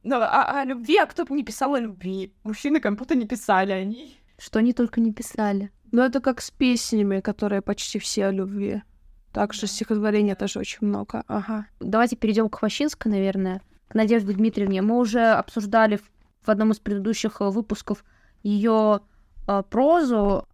[SPEAKER 1] Ну, а о любви, а кто бы не писал о любви? Мужчины как будто не писали они.
[SPEAKER 2] Что они только не писали.
[SPEAKER 4] Ну, это как с песнями, которые почти все о любви. Также стихотворения тоже очень много. Ага.
[SPEAKER 2] Давайте перейдем к Хвощинской, наверное, к Надежде Дмитриевне. Мы уже обсуждали в, в одном из предыдущих э, выпусков ее э, прозу,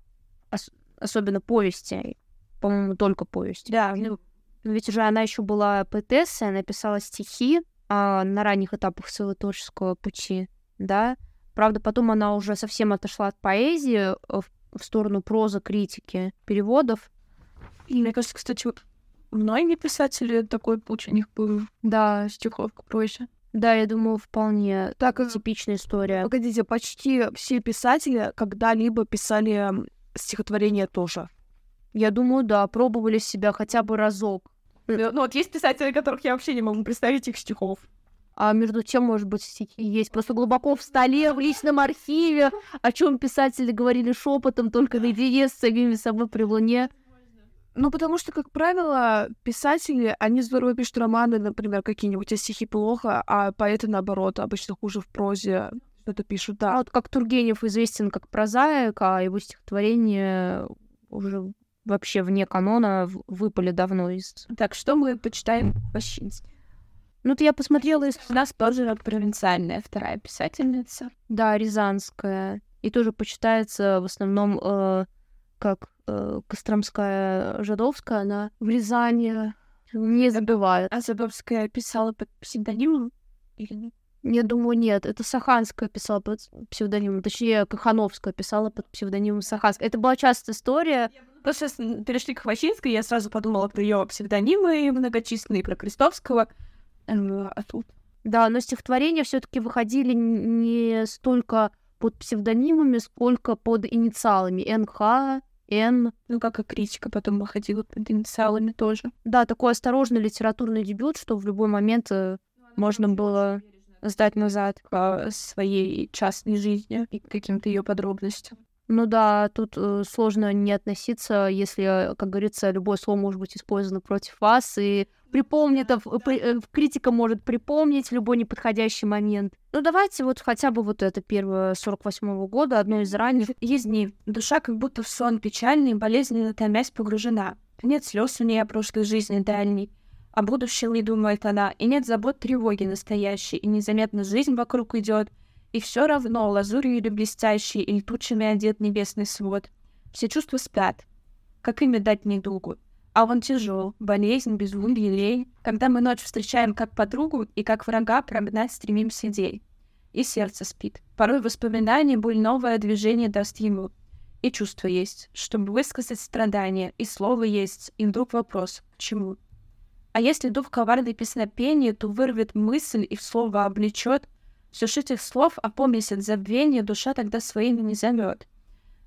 [SPEAKER 2] ос- особенно повести, по-моему, только повести.
[SPEAKER 1] Да. Ну,
[SPEAKER 2] ведь уже она еще была поэтессой, она писала стихи, а, на ранних этапах своего творческого пути, да. Правда, потом она уже совсем отошла от поэзии э, в, в сторону прозы, критики, переводов.
[SPEAKER 1] И мне кажется, кстати, многие писатели такой путь у них был.
[SPEAKER 2] Да.
[SPEAKER 1] Стихов к прозе.
[SPEAKER 2] Да, я думаю, вполне так э, типичная история.
[SPEAKER 4] Погодите, почти все писатели когда-либо писали стихотворение тоже.
[SPEAKER 2] Я думаю, да, пробовали себя хотя бы разок.
[SPEAKER 1] Э, ну вот есть писатели, которых я вообще не могу представить их стихов.
[SPEAKER 2] А между тем, может быть, стихи есть просто глубоко в столе, в личном архиве, о чем писатели говорили шепотом, только наедине с самими собой при луне.
[SPEAKER 4] Ну, потому что, как правило, писатели, они здорово пишут романы, например, какие-нибудь, а стихи плохо, а поэты, наоборот, обычно хуже в прозе что-то пишут, да.
[SPEAKER 2] А вот как Тургенев известен как прозаик, а его стихотворение уже вообще вне канона выпали давно из...
[SPEAKER 1] Так, что мы почитаем Ващинский?
[SPEAKER 2] Ну, то я посмотрела...
[SPEAKER 1] У нас тоже провинциальная вторая писательница.
[SPEAKER 2] Да, рязанская. И тоже почитается в основном э, как э, Костромская Жадовская, она в Рязани не забывает.
[SPEAKER 1] А Жадовская писала под псевдонимом или?
[SPEAKER 2] Я думаю, нет. Это Саханская писала под псевдонимом. Точнее, Кахановская писала под псевдонимом Саханская. Это была частая история.
[SPEAKER 1] Ну, сейчас перешли к Хвощинской, я сразу подумала про ее псевдонимы многочисленные, про Крестовского. А тут...
[SPEAKER 2] Да, но стихотворения все таки выходили не столько под псевдонимами, сколько под инициалами. НХ, Н.
[SPEAKER 1] Ну, как и критика потом выходила под инициалами тоже.
[SPEAKER 2] Да, такой осторожный литературный дебют, что в любой момент э, можно было
[SPEAKER 1] сдать назад по своей частной жизни и каким-то ее подробностям.
[SPEAKER 2] Ну да, тут э, сложно не относиться, если, как говорится, любое слово может быть использовано против вас, и припомнит, э, э, критика может припомнить любой неподходящий момент. Ну давайте вот хотя бы вот это первое 48-го года, одно из ранних.
[SPEAKER 1] Есть дни. Душа как будто в сон печальный, болезненно томясь погружена. Нет слез у нее о прошлой жизни дальней. О будущем не думает она, и нет забот тревоги настоящей, и незаметно жизнь вокруг идет, и все равно лазурью или блестящей, или тучами одет небесный свод. Все чувства спят. Как имя дать недугу? А он тяжел, болезнь, безвулье, лень. Когда мы ночь встречаем как подругу, и как врага прогнать стремимся день. И сердце спит. Порой воспоминание, боль новое движение даст ему. И чувство есть, чтобы высказать страдания, и слово есть, и вдруг вопрос — к чему? А если дух коварный песнопение, то вырвет мысль и в слово облечет, ж этих слов опомнись от забвения, душа тогда своими не зовет.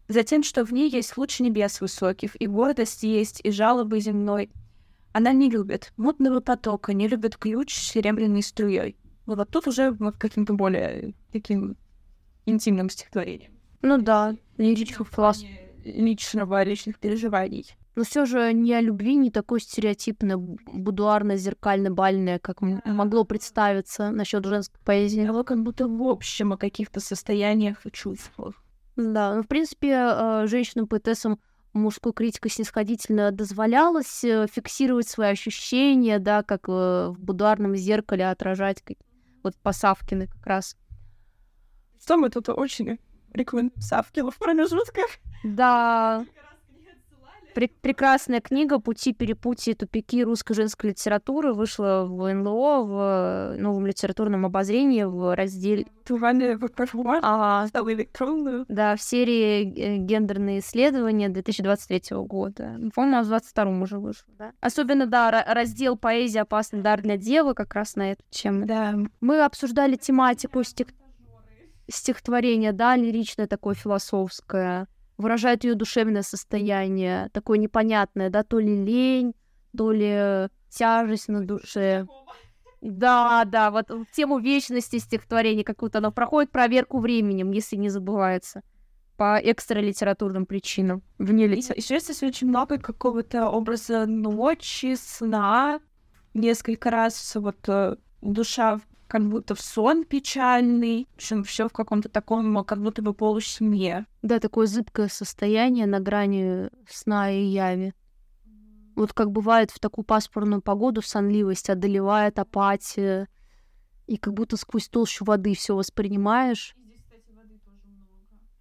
[SPEAKER 1] Затем, что в ней есть луч небес высоких, и гордость есть, и жалобы земной. Она не любит мутного потока, не любит ключ с серебряной струей. Ну вот тут уже вот каким-то более таким интимным стихотворением.
[SPEAKER 2] Ну да, лирических философ...
[SPEAKER 1] личного, личных переживаний.
[SPEAKER 2] Но все же не о любви, не такой стереотипно будуарно зеркально бальное как могло представиться насчет женской поэзии.
[SPEAKER 1] Оно как будто в общем о каких-то состояниях и чувствах.
[SPEAKER 2] Да, ну, в принципе, э, женщинам-поэтессам мужской критикой снисходительно дозволялось э, фиксировать свои ощущения, да, как э, в будуарном зеркале отражать вот Посавкины как раз.
[SPEAKER 1] Что мы тут очень рекламируем Савкина в промежутках?
[SPEAKER 2] Да, прекрасная книга «Пути, перепутья, тупики русской женской литературы» вышла в НЛО в новом литературном обозрении в разделе...
[SPEAKER 1] А,
[SPEAKER 2] да, в серии э, «Гендерные исследования» 2023 года. По-моему, в 22 уже вышел, да? Особенно, да, раздел «Поэзия. Опасный дар для девы» как раз на эту тему.
[SPEAKER 1] Да.
[SPEAKER 2] Мы обсуждали тематику стих... стихотворения, да, лиричное такое, философское выражает ее душевное состояние, такое непонятное, да, то ли лень, то ли тяжесть на душе. Да, да, вот тему вечности стихотворения какую-то оно проходит проверку временем, если не забывается по экстралитературным причинам.
[SPEAKER 1] Вне лица. Еще здесь очень много какого-то образа ночи, сна. Несколько раз вот э, душа как будто в сон печальный, все в каком-то таком, как будто бы полусне.
[SPEAKER 2] Да, такое зыбкое состояние на грани сна и яви. Вот как бывает в такую пасмурную погоду сонливость одолевает апатия, и как будто сквозь толщу воды все воспринимаешь.
[SPEAKER 1] Здесь, кстати, воды тоже много.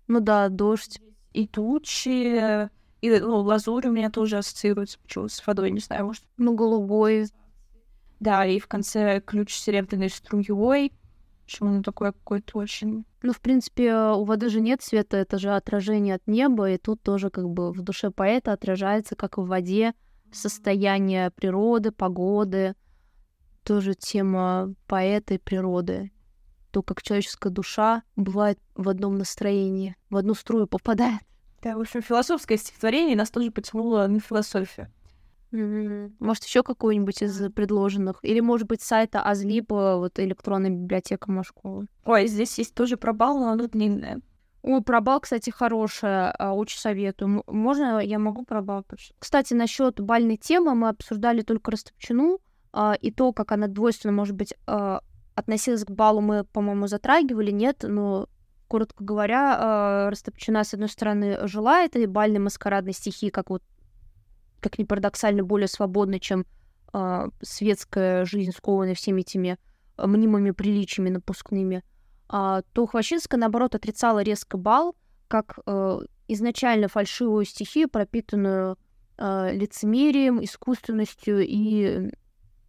[SPEAKER 2] Ну да, дождь.
[SPEAKER 1] И тучи, и ну, лазурь у меня тоже ассоциируется почему с водой, не знаю, может.
[SPEAKER 2] Ну, голубой.
[SPEAKER 1] Да, и в конце ключ с серебряной струей. Почему оно такое какое-то очень...
[SPEAKER 2] Ну, в принципе, у воды же нет света, это же отражение от неба, и тут тоже как бы в душе поэта отражается, как в воде, состояние природы, погоды, тоже тема поэта и природы. То, как человеческая душа бывает в одном настроении, в одну струю попадает.
[SPEAKER 1] Да, в общем, философское стихотворение нас тоже потянуло на философию.
[SPEAKER 2] Может, еще какой-нибудь из предложенных? Или, может быть, сайта Азлипа, вот электронная библиотека Машкова.
[SPEAKER 1] Ой, здесь есть тоже пробал, но оно длинное.
[SPEAKER 2] О, пробал, кстати, хорошая, а, очень советую. Можно я могу пробал? Кстати, насчет бальной темы мы обсуждали только Растопчину, а, и то, как она двойственно, может быть, а, относилась к балу, мы, по-моему, затрагивали, нет, но коротко говоря, Растопчина, с одной стороны, желает этой бальной маскарадной стихии, как вот как ни парадоксально, более свободна, чем э, светская жизнь, скованная всеми этими э, мнимыми приличиями напускными, а, то Хвощинская, наоборот, отрицала резко бал как э, изначально фальшивую стихию, пропитанную э, лицемерием, искусственностью и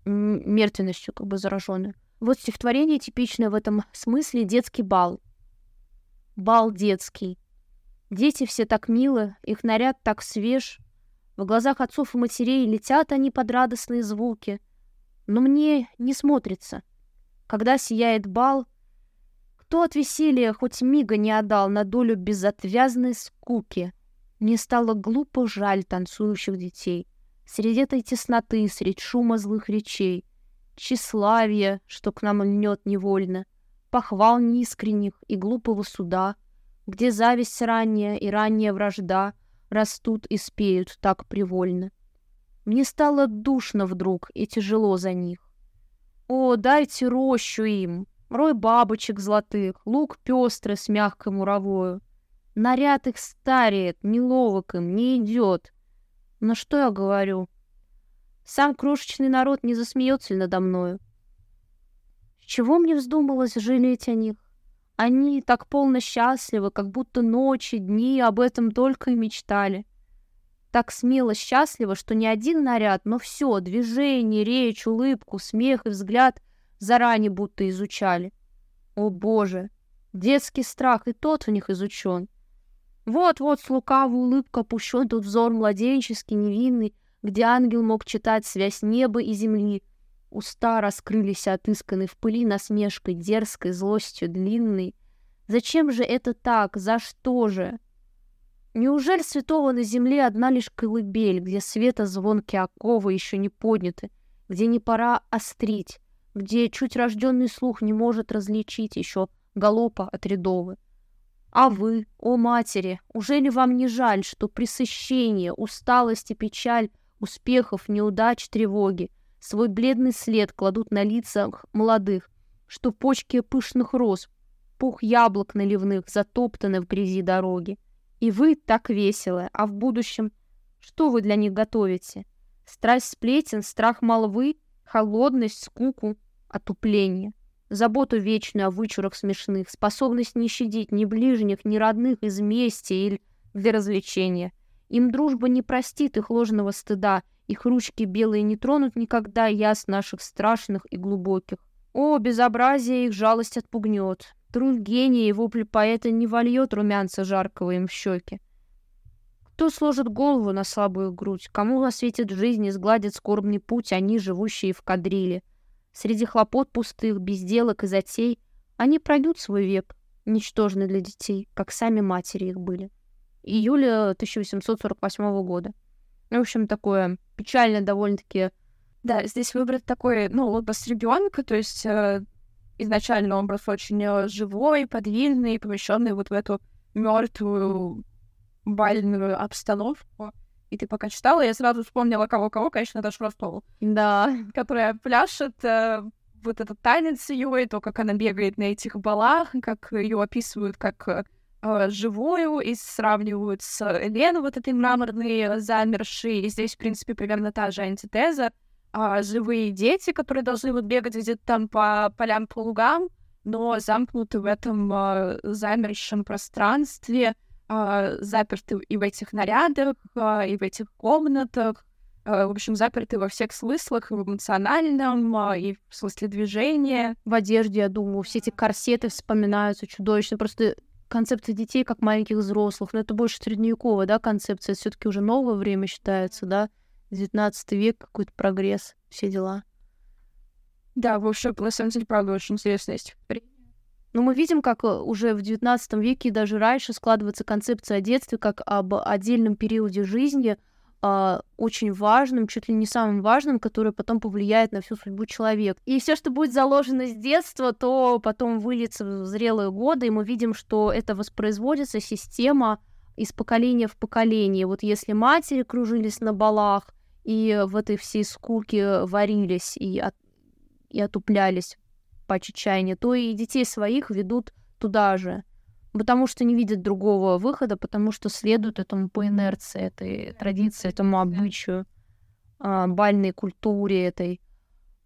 [SPEAKER 2] мертвенностью, как бы зараженную. Вот стихотворение типичное в этом смысле детский бал. Бал детский. Дети все так милы, их наряд так свеж, в глазах отцов и матерей летят они под радостные звуки. Но мне не смотрится. Когда сияет бал, кто от веселья хоть мига не отдал на долю безотвязной скуки? Мне стало глупо жаль танцующих детей. Среди этой тесноты, средь шума злых речей, Тщеславие, что к нам льнет невольно, похвал неискренних и глупого суда, где зависть ранняя и ранняя вражда растут и спеют так привольно. Мне стало душно вдруг и тяжело за них. О, дайте рощу им, рой бабочек золотых, лук пестрый с мягкой муровою. Наряд их стареет, неловок им, не идет. Но что я говорю? Сам крошечный народ не засмеется надо мною? Чего мне вздумалось жалеть о них? Они так полно счастливы, как будто ночи, дни об этом только и мечтали. Так смело счастливо, что ни один наряд, но все, движение, речь, улыбку, смех и взгляд заранее будто изучали. О боже, детский страх и тот в них изучен. Вот-вот с лукавой улыбкой опущен тут взор младенческий, невинный, где ангел мог читать связь неба и земли. Уста раскрылись отысканы в пыли насмешкой, дерзкой, злостью, длинной. Зачем же это так? За что же? Неужели святого на земле одна лишь колыбель, где света звонкие оковы еще не подняты, где не пора острить, где чуть рожденный слух не может различить еще галопа от рядовы? А вы, о матери, уже ли вам не жаль, что пресыщение, усталость и печаль, успехов, неудач, тревоги свой бледный след кладут на лицах молодых, что почки пышных роз, пух яблок наливных затоптаны в грязи дороги? И вы так весело, а в будущем что вы для них готовите? Страсть сплетен, страх молвы, холодность, скуку, отупление заботу вечную о вычурах смешных, способность не щадить ни ближних, ни родных из мести или для развлечения. Им дружба не простит их ложного стыда, их ручки белые не тронут никогда яс наших страшных и глубоких. О, безобразие их жалость отпугнет. Труд гения и вопль поэта не вольет румянца жаркого им в щеки. Кто сложит голову на слабую грудь, кому осветит жизнь и сгладит скорбный путь они, живущие в кадриле — Среди хлопот пустых, безделок и затей они пройдут свой век, ничтожны для детей, как сами матери их были. Июля 1848 года. В общем, такое печальное довольно-таки...
[SPEAKER 1] Да, здесь выбрать такой, ну, образ ребенка, то есть э, изначально образ очень э, живой, подвижный, помещенный вот в эту мертвую бальную обстановку. И ты пока читала, я сразу вспомнила кого-кого, конечно, Дашу Ростову.
[SPEAKER 2] Да.
[SPEAKER 1] Которая пляшет э, вот этот танец ее, и то, как она бегает на этих балах, как ее описывают как э, живую, и сравнивают с Леной, вот этой мраморной замершей. И здесь, в принципе, примерно та же антитеза. А, живые дети, которые должны вот бегать где-то там по полям, по лугам, но замкнуты в этом э, замершем пространстве — э, заперты и в этих нарядах, э, и в этих комнатах, э, в общем, заперты во всех смыслах, и в эмоциональном, э, и в смысле движения.
[SPEAKER 2] В одежде, я думаю, все эти корсеты вспоминаются чудовищно. Просто концепция детей как маленьких взрослых, но это больше средневековая, да, концепция, все таки уже новое время считается, да, 19 век, какой-то прогресс, все дела.
[SPEAKER 1] Да, в общем, на самом деле, правда, очень интересно есть
[SPEAKER 2] но мы видим, как э, уже в XIX веке и даже раньше складывается концепция о детстве как об отдельном периоде жизни, э, очень важным, чуть ли не самым важным, который потом повлияет на всю судьбу человека. И все, что будет заложено с детства, то потом выльется в зрелые годы, и мы видим, что это воспроизводится система из поколения в поколение. Вот если матери кружились на балах и в этой всей скуке варились и, от, и отуплялись по чаяния, то и детей своих ведут туда же. Потому что не видят другого выхода, потому что следуют этому по инерции, этой традиции, этому обычаю, а, бальной культуре этой,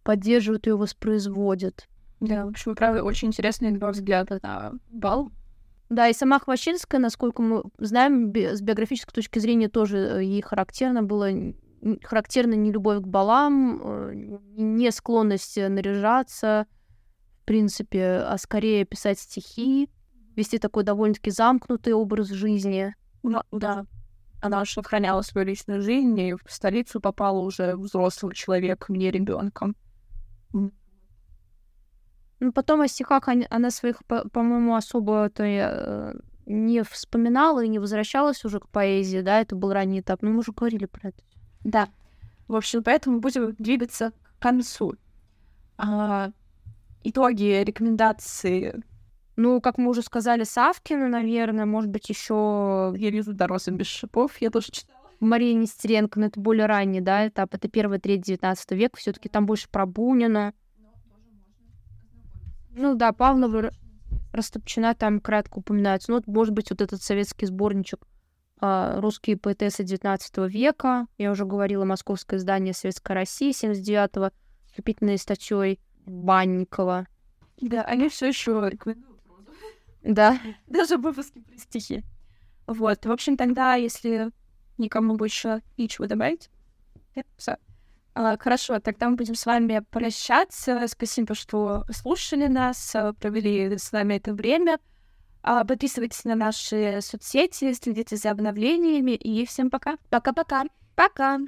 [SPEAKER 2] поддерживают ее, воспроизводят.
[SPEAKER 1] Да, в общем, правда, очень интересный два взгляда на бал.
[SPEAKER 2] Да, и сама Хвощинская, насколько мы знаем, с биографической точки зрения тоже э, ей характерно было характерна не любовь к балам, э, не склонность наряжаться, принципе, а скорее писать стихи, вести такой довольно-таки замкнутый образ жизни.
[SPEAKER 1] Ну, да. Она сохраняла свою личную жизнь, и в столицу попала уже взрослым человеком, не ребенком.
[SPEAKER 2] Ну, потом о стихах она своих, по-моему, особо-то э, не вспоминала и не возвращалась уже к поэзии, да, это был ранний этап, но мы уже говорили про это.
[SPEAKER 1] Да. В общем, поэтому будем двигаться к концу. А, итоги, рекомендации.
[SPEAKER 2] Ну, как мы уже сказали, Савкина, наверное, может быть, еще
[SPEAKER 1] Я вижу Дороса без шипов, я тоже читала.
[SPEAKER 2] Мария Нестеренко, но это более ранний, да, этап. Это первая треть 19 века. все таки там больше про Бунина. Ну да, Павлова Растопчина там кратко упоминается. Ну, вот, может быть, вот этот советский сборничек а, «Русские поэтессы XIX века». Я уже говорила, московское издание «Советская Россия» 79-го, вступительной статьей Банникова.
[SPEAKER 1] Да, они все еще рекомендуют.
[SPEAKER 2] Да.
[SPEAKER 1] Даже выпуски про стихи. Вот. В общем, тогда, если никому больше ничего добавить, все. А, хорошо, тогда мы будем с вами прощаться. Спасибо, что слушали нас, а, провели с нами это время. А, подписывайтесь на наши соцсети, следите за обновлениями и всем пока.
[SPEAKER 2] Пока-пока.
[SPEAKER 1] Пока.